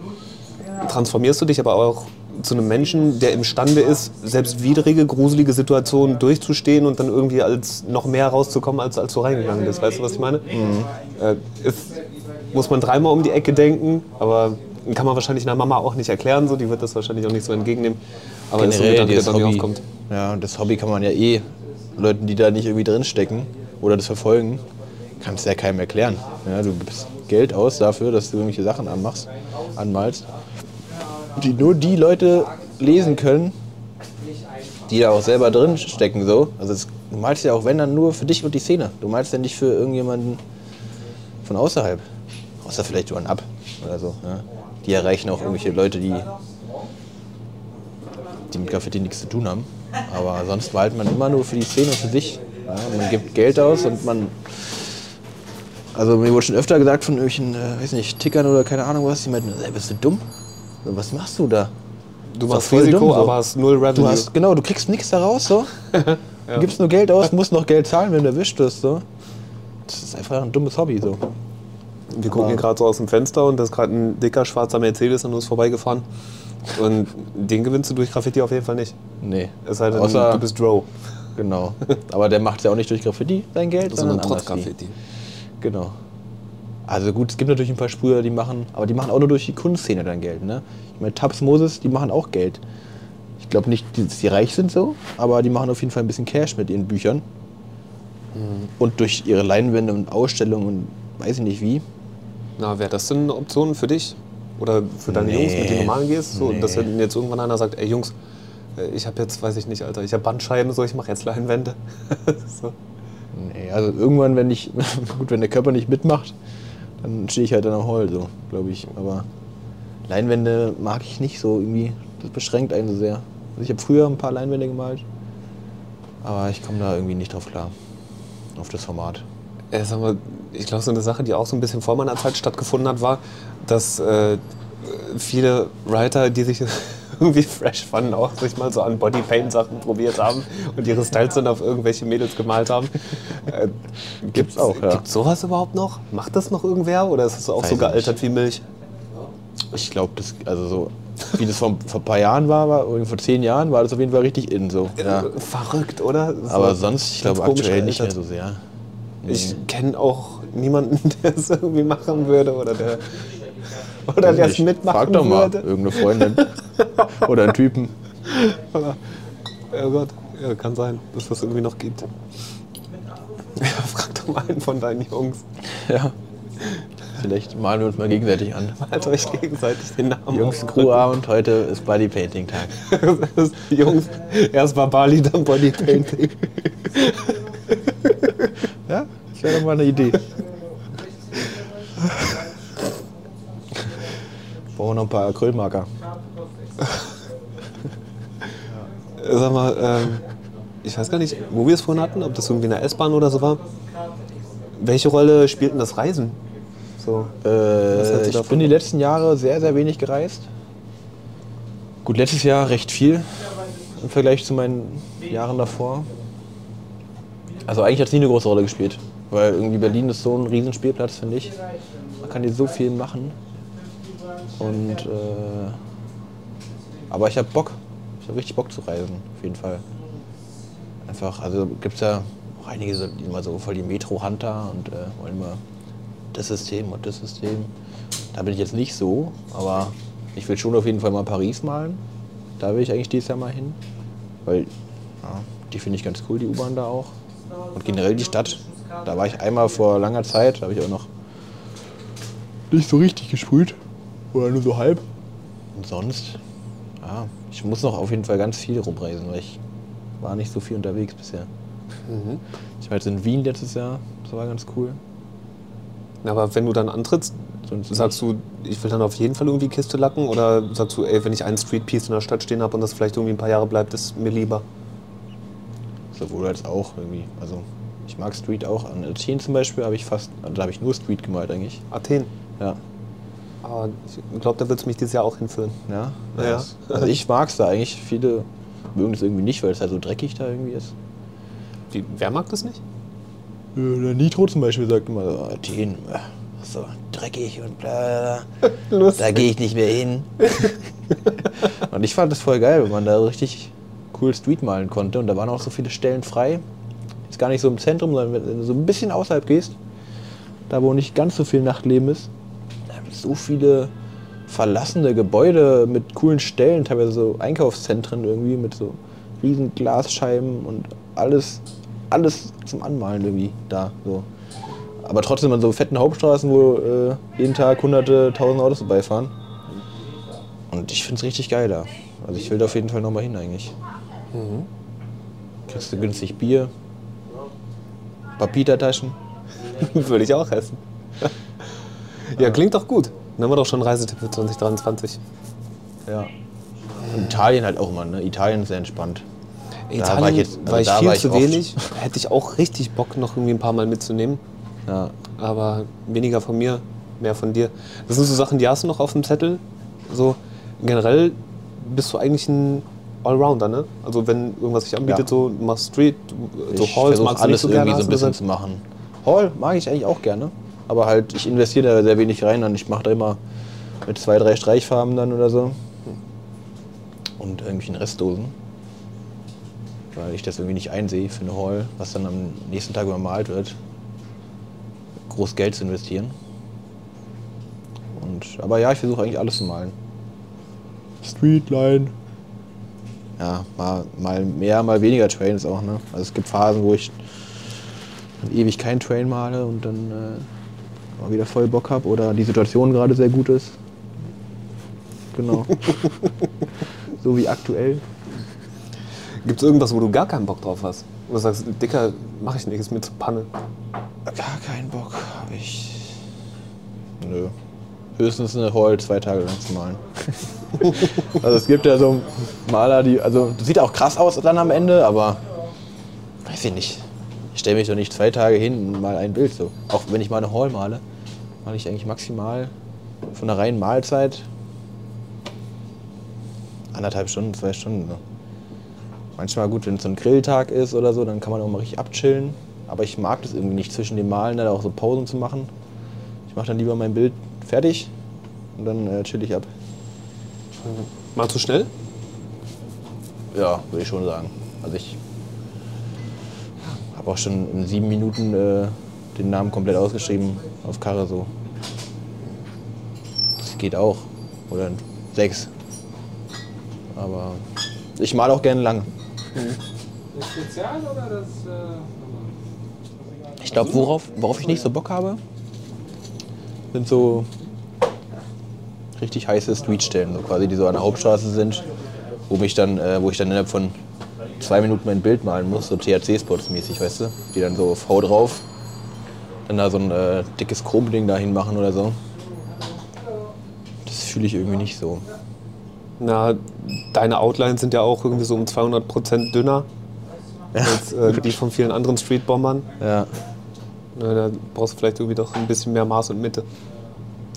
transformierst du dich aber auch zu einem Menschen, der imstande ist, selbst widrige, gruselige Situationen durchzustehen und dann irgendwie als noch mehr rauszukommen, als, als du reingegangen bist. Weißt du, was ich meine? Äh, ist, muss man dreimal um die Ecke denken, aber kann man wahrscheinlich einer Mama auch nicht erklären, so. die wird das wahrscheinlich auch nicht so entgegennehmen. Aber das ist so ein Gedanke, der bei mir Hobby, aufkommt. ja, und das Hobby kann man ja eh Leuten, die da nicht irgendwie drinstecken oder das verfolgen, kannst du ja keinem erklären. Ja, du gibst Geld aus dafür, dass du irgendwelche Sachen anmachst, anmalst, die nur die Leute lesen können, die da auch selber drin stecken. So. Also es, du malst ja auch, wenn dann nur für dich und die Szene. Du malst ja nicht für irgendjemanden von außerhalb. Außer vielleicht Johann Ab oder so. Ja. Die erreichen auch irgendwelche Leute, die, die mit Graffiti nichts zu tun haben. Aber sonst malt man immer nur für die Szene und für sich. Ja. Man gibt Geld aus und man. Also mir wurde schon öfter gesagt von irgendwelchen, äh, weiß nicht, Tickern oder keine Ahnung was, die meinten, ey, bist du dumm? Was machst du da? Du machst Risiko, dumm, so. aber hast null Revenue. Du hast, genau, du kriegst nichts daraus, so. [laughs] Du gibst nur Geld aus, musst noch Geld zahlen, wenn du erwischt wirst, so. Das ist einfach ein dummes Hobby, so. Wir gucken hier gerade so aus dem Fenster und da ist gerade ein dicker schwarzer Mercedes an uns vorbeigefahren. Und den gewinnst du durch Graffiti auf jeden Fall nicht. Nee. Es sei denn, Außer- du bist Drow. Genau. Aber der macht ja auch nicht durch Graffiti sein Geld, sondern, Sondern trotz Graffiti. wie. Genau. Also gut, es gibt natürlich ein paar Sprüher, die machen, aber die machen auch nur durch die Kunstszene dann Geld, ne? Ich meine, Tabs Moses, die machen auch Geld. Ich glaube nicht, dass die reich sind so, aber die machen auf jeden Fall ein bisschen Cash mit ihren Büchern. Mhm. Und durch ihre Leinwände und Ausstellungen und weiß ich nicht wie. Na, wäre das denn eine Option für dich? Oder für deine Nee. Jungs, mit denen du malen gehst? So, Nee. Dass wenn jetzt irgendwann einer sagt, ey Jungs, äh, ich habe jetzt, weiß ich nicht, Alter, ich habe Bandscheiben, so, ich mache jetzt Leinwände. [laughs] so. Nee, also irgendwann, wenn ich, [laughs] gut, wenn der Körper nicht mitmacht, dann stehe ich halt dann am Heul, so, glaube ich. Aber Leinwände mag ich nicht so irgendwie. Das beschränkt einen so sehr. Also ich habe früher ein paar Leinwände gemalt, aber ich komme da irgendwie nicht drauf klar. Auf das Format. Äh, sag mal, ich glaube, so eine Sache, die auch so ein bisschen vor meiner Zeit stattgefunden hat, war, dass äh, viele Writer, die sich [laughs] irgendwie fresh fanden, auch sich mal so an Bodypaint-Sachen probiert haben und ihre Styles dann auf irgendwelche Mädels gemalt haben. Äh, Gibt's auch, ja. Gibt's sowas überhaupt noch? Macht das noch irgendwer oder ist es auch Weiß so gealtert wie Milch? Ich glaube, das, also so, wie das vor, vor ein paar Jahren war, war, vor zehn Jahren, war das auf jeden Fall richtig in so. Ja. Verrückt, oder? So Aber sonst, ich glaube, aktuell nicht mehr so sehr. Ich kenne auch niemanden, [laughs] der es irgendwie machen würde oder der oder der es mitmachen Frag doch mal würde. irgendeine Freundin oder einen Typen. Oh Gott, ja, kann sein, dass das irgendwie noch gibt. Ja, [laughs] frag doch mal einen von deinen Jungs. Ja. Vielleicht malen wir uns mal gegenseitig an. Malt euch gegenseitig den Namen Jungs. Crewabend, heute ist Bodypainting-Tag. [laughs] Jungs, erst mal Bali, dann Bodypainting. Das wäre doch mal eine Idee. [laughs] Brauchen wir noch ein paar Acrylmarker. [laughs] Sag mal, ähm, ich weiß gar nicht, wo wir es vorhin hatten, ob das irgendwie in der S-Bahn oder so war. Welche Rolle spielt denn das Reisen? So. Äh, du ich bin die letzten Jahre sehr, sehr wenig gereist. Gut, letztes Jahr recht viel im Vergleich zu meinen Jahren davor. Also eigentlich hat es nie eine große Rolle gespielt. Weil irgendwie Berlin ist so ein Riesenspielplatz, finde ich. Man kann hier so viel machen. Und äh, aber ich habe Bock. Ich habe richtig Bock zu reisen, auf jeden Fall. Einfach, also gibt es ja auch einige, die immer so voll die Metro-Hunter und äh, wollen immer das System und das System. Da bin ich jetzt nicht so, aber ich will schon auf jeden Fall mal Paris malen. Da will ich eigentlich dieses Jahr mal hin. Weil ja, die finde ich ganz cool, die U-Bahn da auch. Und generell die Stadt. Da war ich einmal vor langer Zeit, da habe ich auch noch nicht so richtig gesprüht. Oder nur so halb. Und sonst, ja, ich muss noch auf jeden Fall ganz viel rumreisen, weil ich war nicht so viel unterwegs bisher. Ich war jetzt in Wien letztes Jahr, das war ganz cool. Aber wenn du dann antrittst, Sonst sagst du, ich will dann auf jeden Fall irgendwie Kiste lacken? Oder sagst du, ey, wenn ich einen Streetpiece in der Stadt stehen habe und das vielleicht irgendwie ein paar Jahre bleibt, ist mir lieber? Sowohl als auch irgendwie. Also ich mag Street auch. An Athen zum Beispiel habe ich fast, da habe ich nur Street gemalt eigentlich. Athen. Ja. Aber ich glaube, da wird es mich dieses Jahr auch hinführen. Ja. Ja. Das- Also ich mag es da eigentlich. Viele mögen es irgendwie nicht, weil es halt so dreckig da irgendwie ist. Wie, wer mag das nicht? Äh, Der Nitro zum Beispiel sagt immer, so, Athen, äh, so dreckig und bla bla bla. [laughs] Da gehe ich nicht mehr hin. [laughs] und ich fand das voll geil, wenn man da richtig cool Street malen konnte. Und da waren auch so viele Stellen frei. Gar nicht so im Zentrum, sondern wenn du so ein bisschen außerhalb gehst, da wo nicht ganz so viel Nachtleben ist, da es so viele verlassene Gebäude mit coolen Stellen, teilweise so Einkaufszentren irgendwie mit so riesen Glasscheiben und alles, alles zum Anmalen irgendwie da. So. Aber trotzdem an so fetten Hauptstraßen, wo äh, jeden Tag hunderte, tausend Autos vorbeifahren. Und ich finde es richtig geil da. Also ich will da auf jeden Fall nochmal hin eigentlich. Kriegst du günstig Bier, Papiertaschen. [laughs] Würde ich auch essen. ja, klingt doch gut. Dann haben wir doch schon einen Reisetipp für 2023. Ja. Und Italien halt auch immer, ne? Italien ist sehr entspannt. Italien war ich jetzt- also war ich da viel war zu wenig. Hätte ich auch richtig Bock, noch irgendwie ein paar Mal mitzunehmen. Ja. Aber weniger von mir, mehr von dir. Das sind so Sachen, die hast du noch auf dem Zettel. So generell bist du eigentlich ein Allrounder, ne? Also wenn irgendwas sich anbietet, Ja. so machst Street, so ich Halls versuche magst alles so gerne, irgendwie so ein bisschen gesagt. zu machen. Hall mag ich eigentlich auch gerne. Aber halt, ich investiere da sehr wenig rein und ich mache da immer mit zwei, drei Streichfarben dann oder so. Und irgendwelchen Restdosen. Weil ich das irgendwie nicht einsehe für eine Hall, was dann am nächsten Tag übermalt wird. Groß Geld zu investieren. Und, aber ja, ich versuche eigentlich alles zu malen. Streetline. Ja, mal, mal mehr, mal weniger Trains auch. Ne? Also es gibt Phasen, wo ich ewig kein Train male und dann äh, mal wieder voll Bock habe oder die Situation gerade sehr gut ist. Genau. [laughs] so wie aktuell. Gibt es irgendwas, wo du gar keinen Bock drauf hast? Wo du sagst, Dicker, mach ich nichts mit Panne. Gar keinen Bock habe ich. Nö. Höchstens eine Hall zwei Tage lang zu malen. [laughs] also es gibt ja so Maler, die. Also das sieht auch krass aus dann am Ende, aber weiß ich nicht. Ich stelle mich doch nicht zwei Tage hin und mal ein Bild so. Auch wenn ich mal eine Hall male, male ich eigentlich maximal von der reinen Mahlzeit anderthalb Stunden, zwei Stunden. So. Manchmal gut, wenn es so ein Grilltag ist oder so, dann kann man auch mal richtig abchillen. Aber ich mag das irgendwie nicht, zwischen den Malen da auch so Pausen zu machen. Ich mache dann lieber mein Bild fertig und dann äh, chill ich ab. Mal zu schnell? Ja, würde ich schon sagen. Also ich habe auch schon in sieben Minuten äh, den Namen komplett ausgeschrieben auf Karre so. Das geht auch. Oder in sechs. Aber ich male auch gerne lang. Das Spezial oder das äh? Ich glaube, worauf, worauf ich nicht so Bock habe, sind so richtig heiße Streetstellen, so quasi, die so an der Hauptstraße sind, wo, mich dann, äh, wo ich dann innerhalb von zwei Minuten mein Bild malen muss, so THC-Spots mäßig, weißt du? Die dann so V drauf, dann da so ein äh, dickes Chromding dahin machen oder so. Das fühle ich irgendwie nicht so. Na, deine Outlines sind ja auch irgendwie so um 200% dünner als äh, die von vielen anderen Streetbombern. Ja. Na, da brauchst du vielleicht irgendwie doch ein bisschen mehr Maß und Mitte.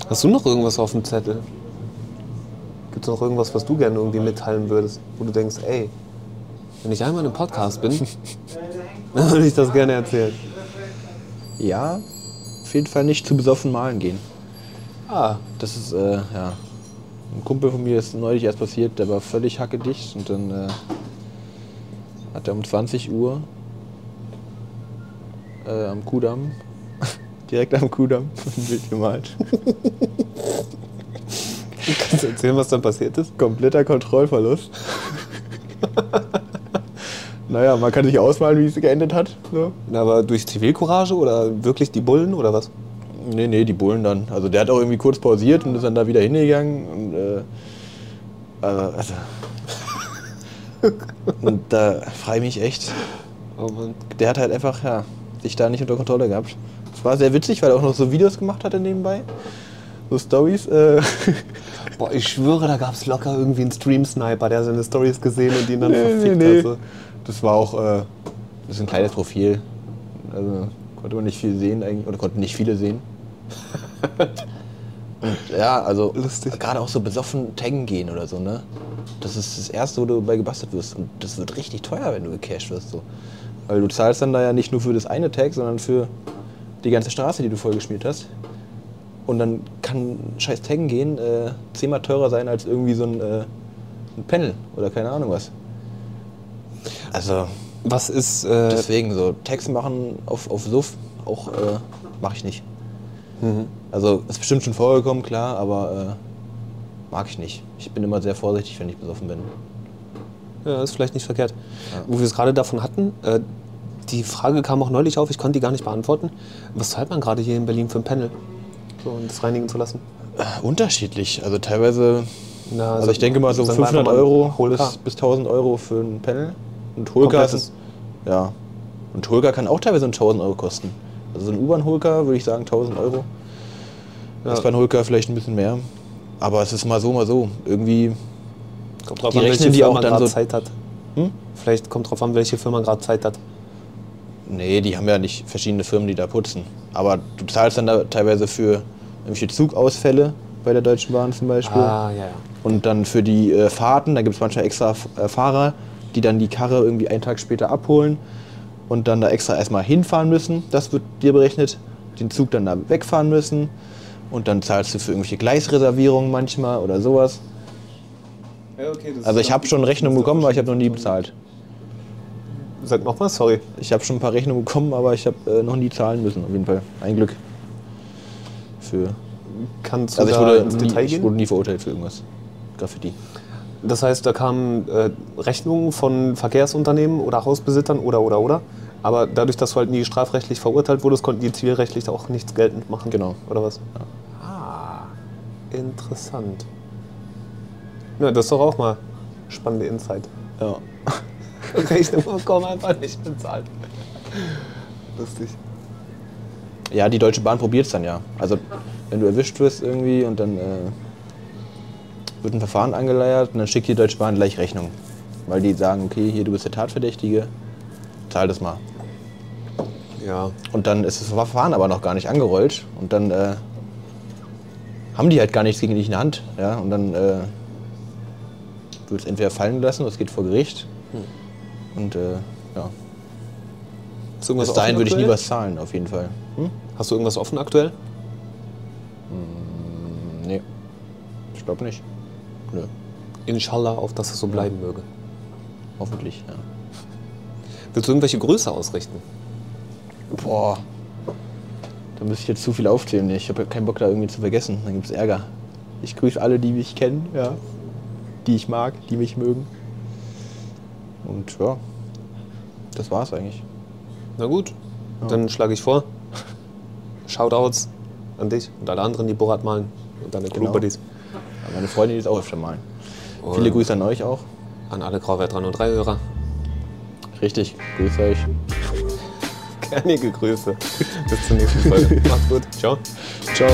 Hast du noch irgendwas auf dem Zettel? Gibt es noch irgendwas, was du gerne irgendwie mitteilen würdest, wo du denkst, ey, wenn ich einmal in einem Podcast bin, [laughs] dann würde ich das gerne erzählen. Ja, auf jeden Fall nicht zu besoffen malen gehen. Ah, Das ist, äh, ja. Ein Kumpel von mir ist neulich erst passiert, der war völlig hackedicht und dann äh, hat er um 20 Uhr äh, am Kudamm, [laughs] direkt am Kudamm, [laughs] ein Bild gemalt. [laughs] kannst du erzählen, was dann passiert ist? Kompletter Kontrollverlust. naja, man kann sich ausmalen, wie es geendet hat. So. Na, Aber durch Zivilcourage oder wirklich die Bullen oder was? Nee, nee, die Bullen dann. Also der hat auch irgendwie kurz pausiert und ist dann da wieder hingegangen. Und, äh, also. und da frage ich mich echt. Oh. Der hat halt einfach, ja, sich da nicht unter Kontrolle gehabt. Es war sehr witzig, weil er auch noch so Videos gemacht hatte nebenbei. So Stories. Äh, [laughs] Boah, ich schwöre, da gab es locker irgendwie einen Stream-Sniper, der seine Stories gesehen und ihn dann Nee, verfickt nee, nee. das war auch äh, das ist ein kleines Profil. Also konnte man nicht viel sehen eigentlich, oder konnten nicht viele sehen. [laughs] Und ja, also Lustig. gerade auch so besoffen taggen gehen oder so, ne? Das ist das Erste, wo du bei gebastelt wirst. Und das wird richtig teuer, wenn du gecasht wirst. So. Weil du zahlst dann da ja nicht nur für das eine Tag, sondern für die ganze Straße, die du vollgeschmiert hast. Und dann kann scheiß Taggen gehen äh, zehnmal teurer sein als irgendwie so ein, äh, ein Panel oder keine Ahnung was. Also Was ist, äh, deswegen so Tags machen auf, auf Suff auch äh, mache ich nicht. Also ist bestimmt schon vorgekommen, klar, aber äh, mag ich nicht. Ich bin immer sehr vorsichtig, wenn ich besoffen bin. ja, ist vielleicht nicht verkehrt. Wo wir es gerade davon hatten, äh, die Frage kam auch neulich auf, ich konnte die gar nicht beantworten. Was zahlt man gerade hier in Berlin für ein Panel? So, um das reinigen zu lassen? Äh, unterschiedlich. Also teilweise, Na, also ich denke mal so sagen wir 500 einfach mal Euro bis, bis 1000 Euro für ein Panel. Und Holka ist, ja. Und Holka kann auch teilweise 1000 Euro kosten. Also so ein U-Bahn-Holka würde ich sagen 1000 Euro. Ja. S-Bahn-Holka vielleicht ein bisschen mehr. Aber es ist mal so, mal so. Irgendwie Kommt drauf Die an, welche rechnen die Firma auch dann gerade so- Zeit hat. Hm? Vielleicht kommt drauf an, welche Firma gerade Zeit hat. Nee, die haben ja nicht verschiedene Firmen, die da putzen. Aber du zahlst dann da teilweise für irgendwelche Zugausfälle bei der Deutschen Bahn zum Beispiel. Ah, ja, ja. Und dann für die äh, Fahrten, da gibt es manchmal extra äh, Fahrer, die dann die Karre irgendwie einen Tag später abholen und dann da extra erstmal hinfahren müssen. Das wird dir berechnet. Den Zug dann da wegfahren müssen. Und dann zahlst du für irgendwelche Gleisreservierungen manchmal oder sowas. Also ich habe schon Rechnungen bekommen, aber ich habe noch nie bezahlt. Sag nochmal, sorry. Ich habe schon ein paar Rechnungen bekommen, aber ich habe äh, noch nie zahlen müssen, auf jeden Fall. Ein Glück. Für. Kannst du Also ich wurde, ins nie, Detail ich gehen? wurde nie verurteilt für irgendwas. Graffiti. Das heißt, da kamen äh, Rechnungen von Verkehrsunternehmen oder Hausbesitzern oder oder oder. Aber dadurch, dass du halt nie strafrechtlich verurteilt wurdest, konnten die zivilrechtlich auch nichts geltend machen. Genau. Oder was? Ah, interessant. Ja, das ist doch auch mal spannende Insight. Ja. Rechnungen bekommen einfach nicht bezahlt. Lustig. Ja, die Deutsche Bahn probiert es dann ja. Also, wenn du erwischt wirst irgendwie und dann äh, wird ein Verfahren angeleiert und dann schickt die Deutsche Bahn gleich Rechnung. Weil die sagen, okay, hier, du bist der Tatverdächtige, zahl das mal. Ja. Und dann ist das Verfahren aber noch gar nicht angerollt und dann äh, haben die halt gar nichts gegen dich in der Hand. Ja? Und dann äh, wird es entweder fallen gelassen oder es geht vor Gericht. Und äh, ja, Hast du bis dahin würde ich nie was zahlen, auf jeden Fall. Hm? Hast du irgendwas offen aktuell? Nee, ich glaube nicht. Nö, Inshallah, auf dass es so bleiben möge. hoffentlich, ja. Willst du irgendwelche Größe ausrichten? Boah, da müsste ich jetzt zu viel aufzählen. Ich habe keinen Bock, da irgendwie zu vergessen. Dann gibt es Ärger. Ich grüße alle, die mich kennen, ja. Die ich mag, die mich mögen. Und ja, das war's eigentlich. Na gut, dann schlage ich vor. Shoutouts an dich und alle anderen, die Borat malen und deine Genau. Crew-Buddies. Aber meine Freundin die ist auch öfter malen. Und Viele Grüße an euch auch. An alle Grauwert 3 und 3 Hörer. Richtig, grüße euch. Kernige Grüße. Bis zur nächsten Folge. [laughs] Macht's gut. Ciao. Ciao.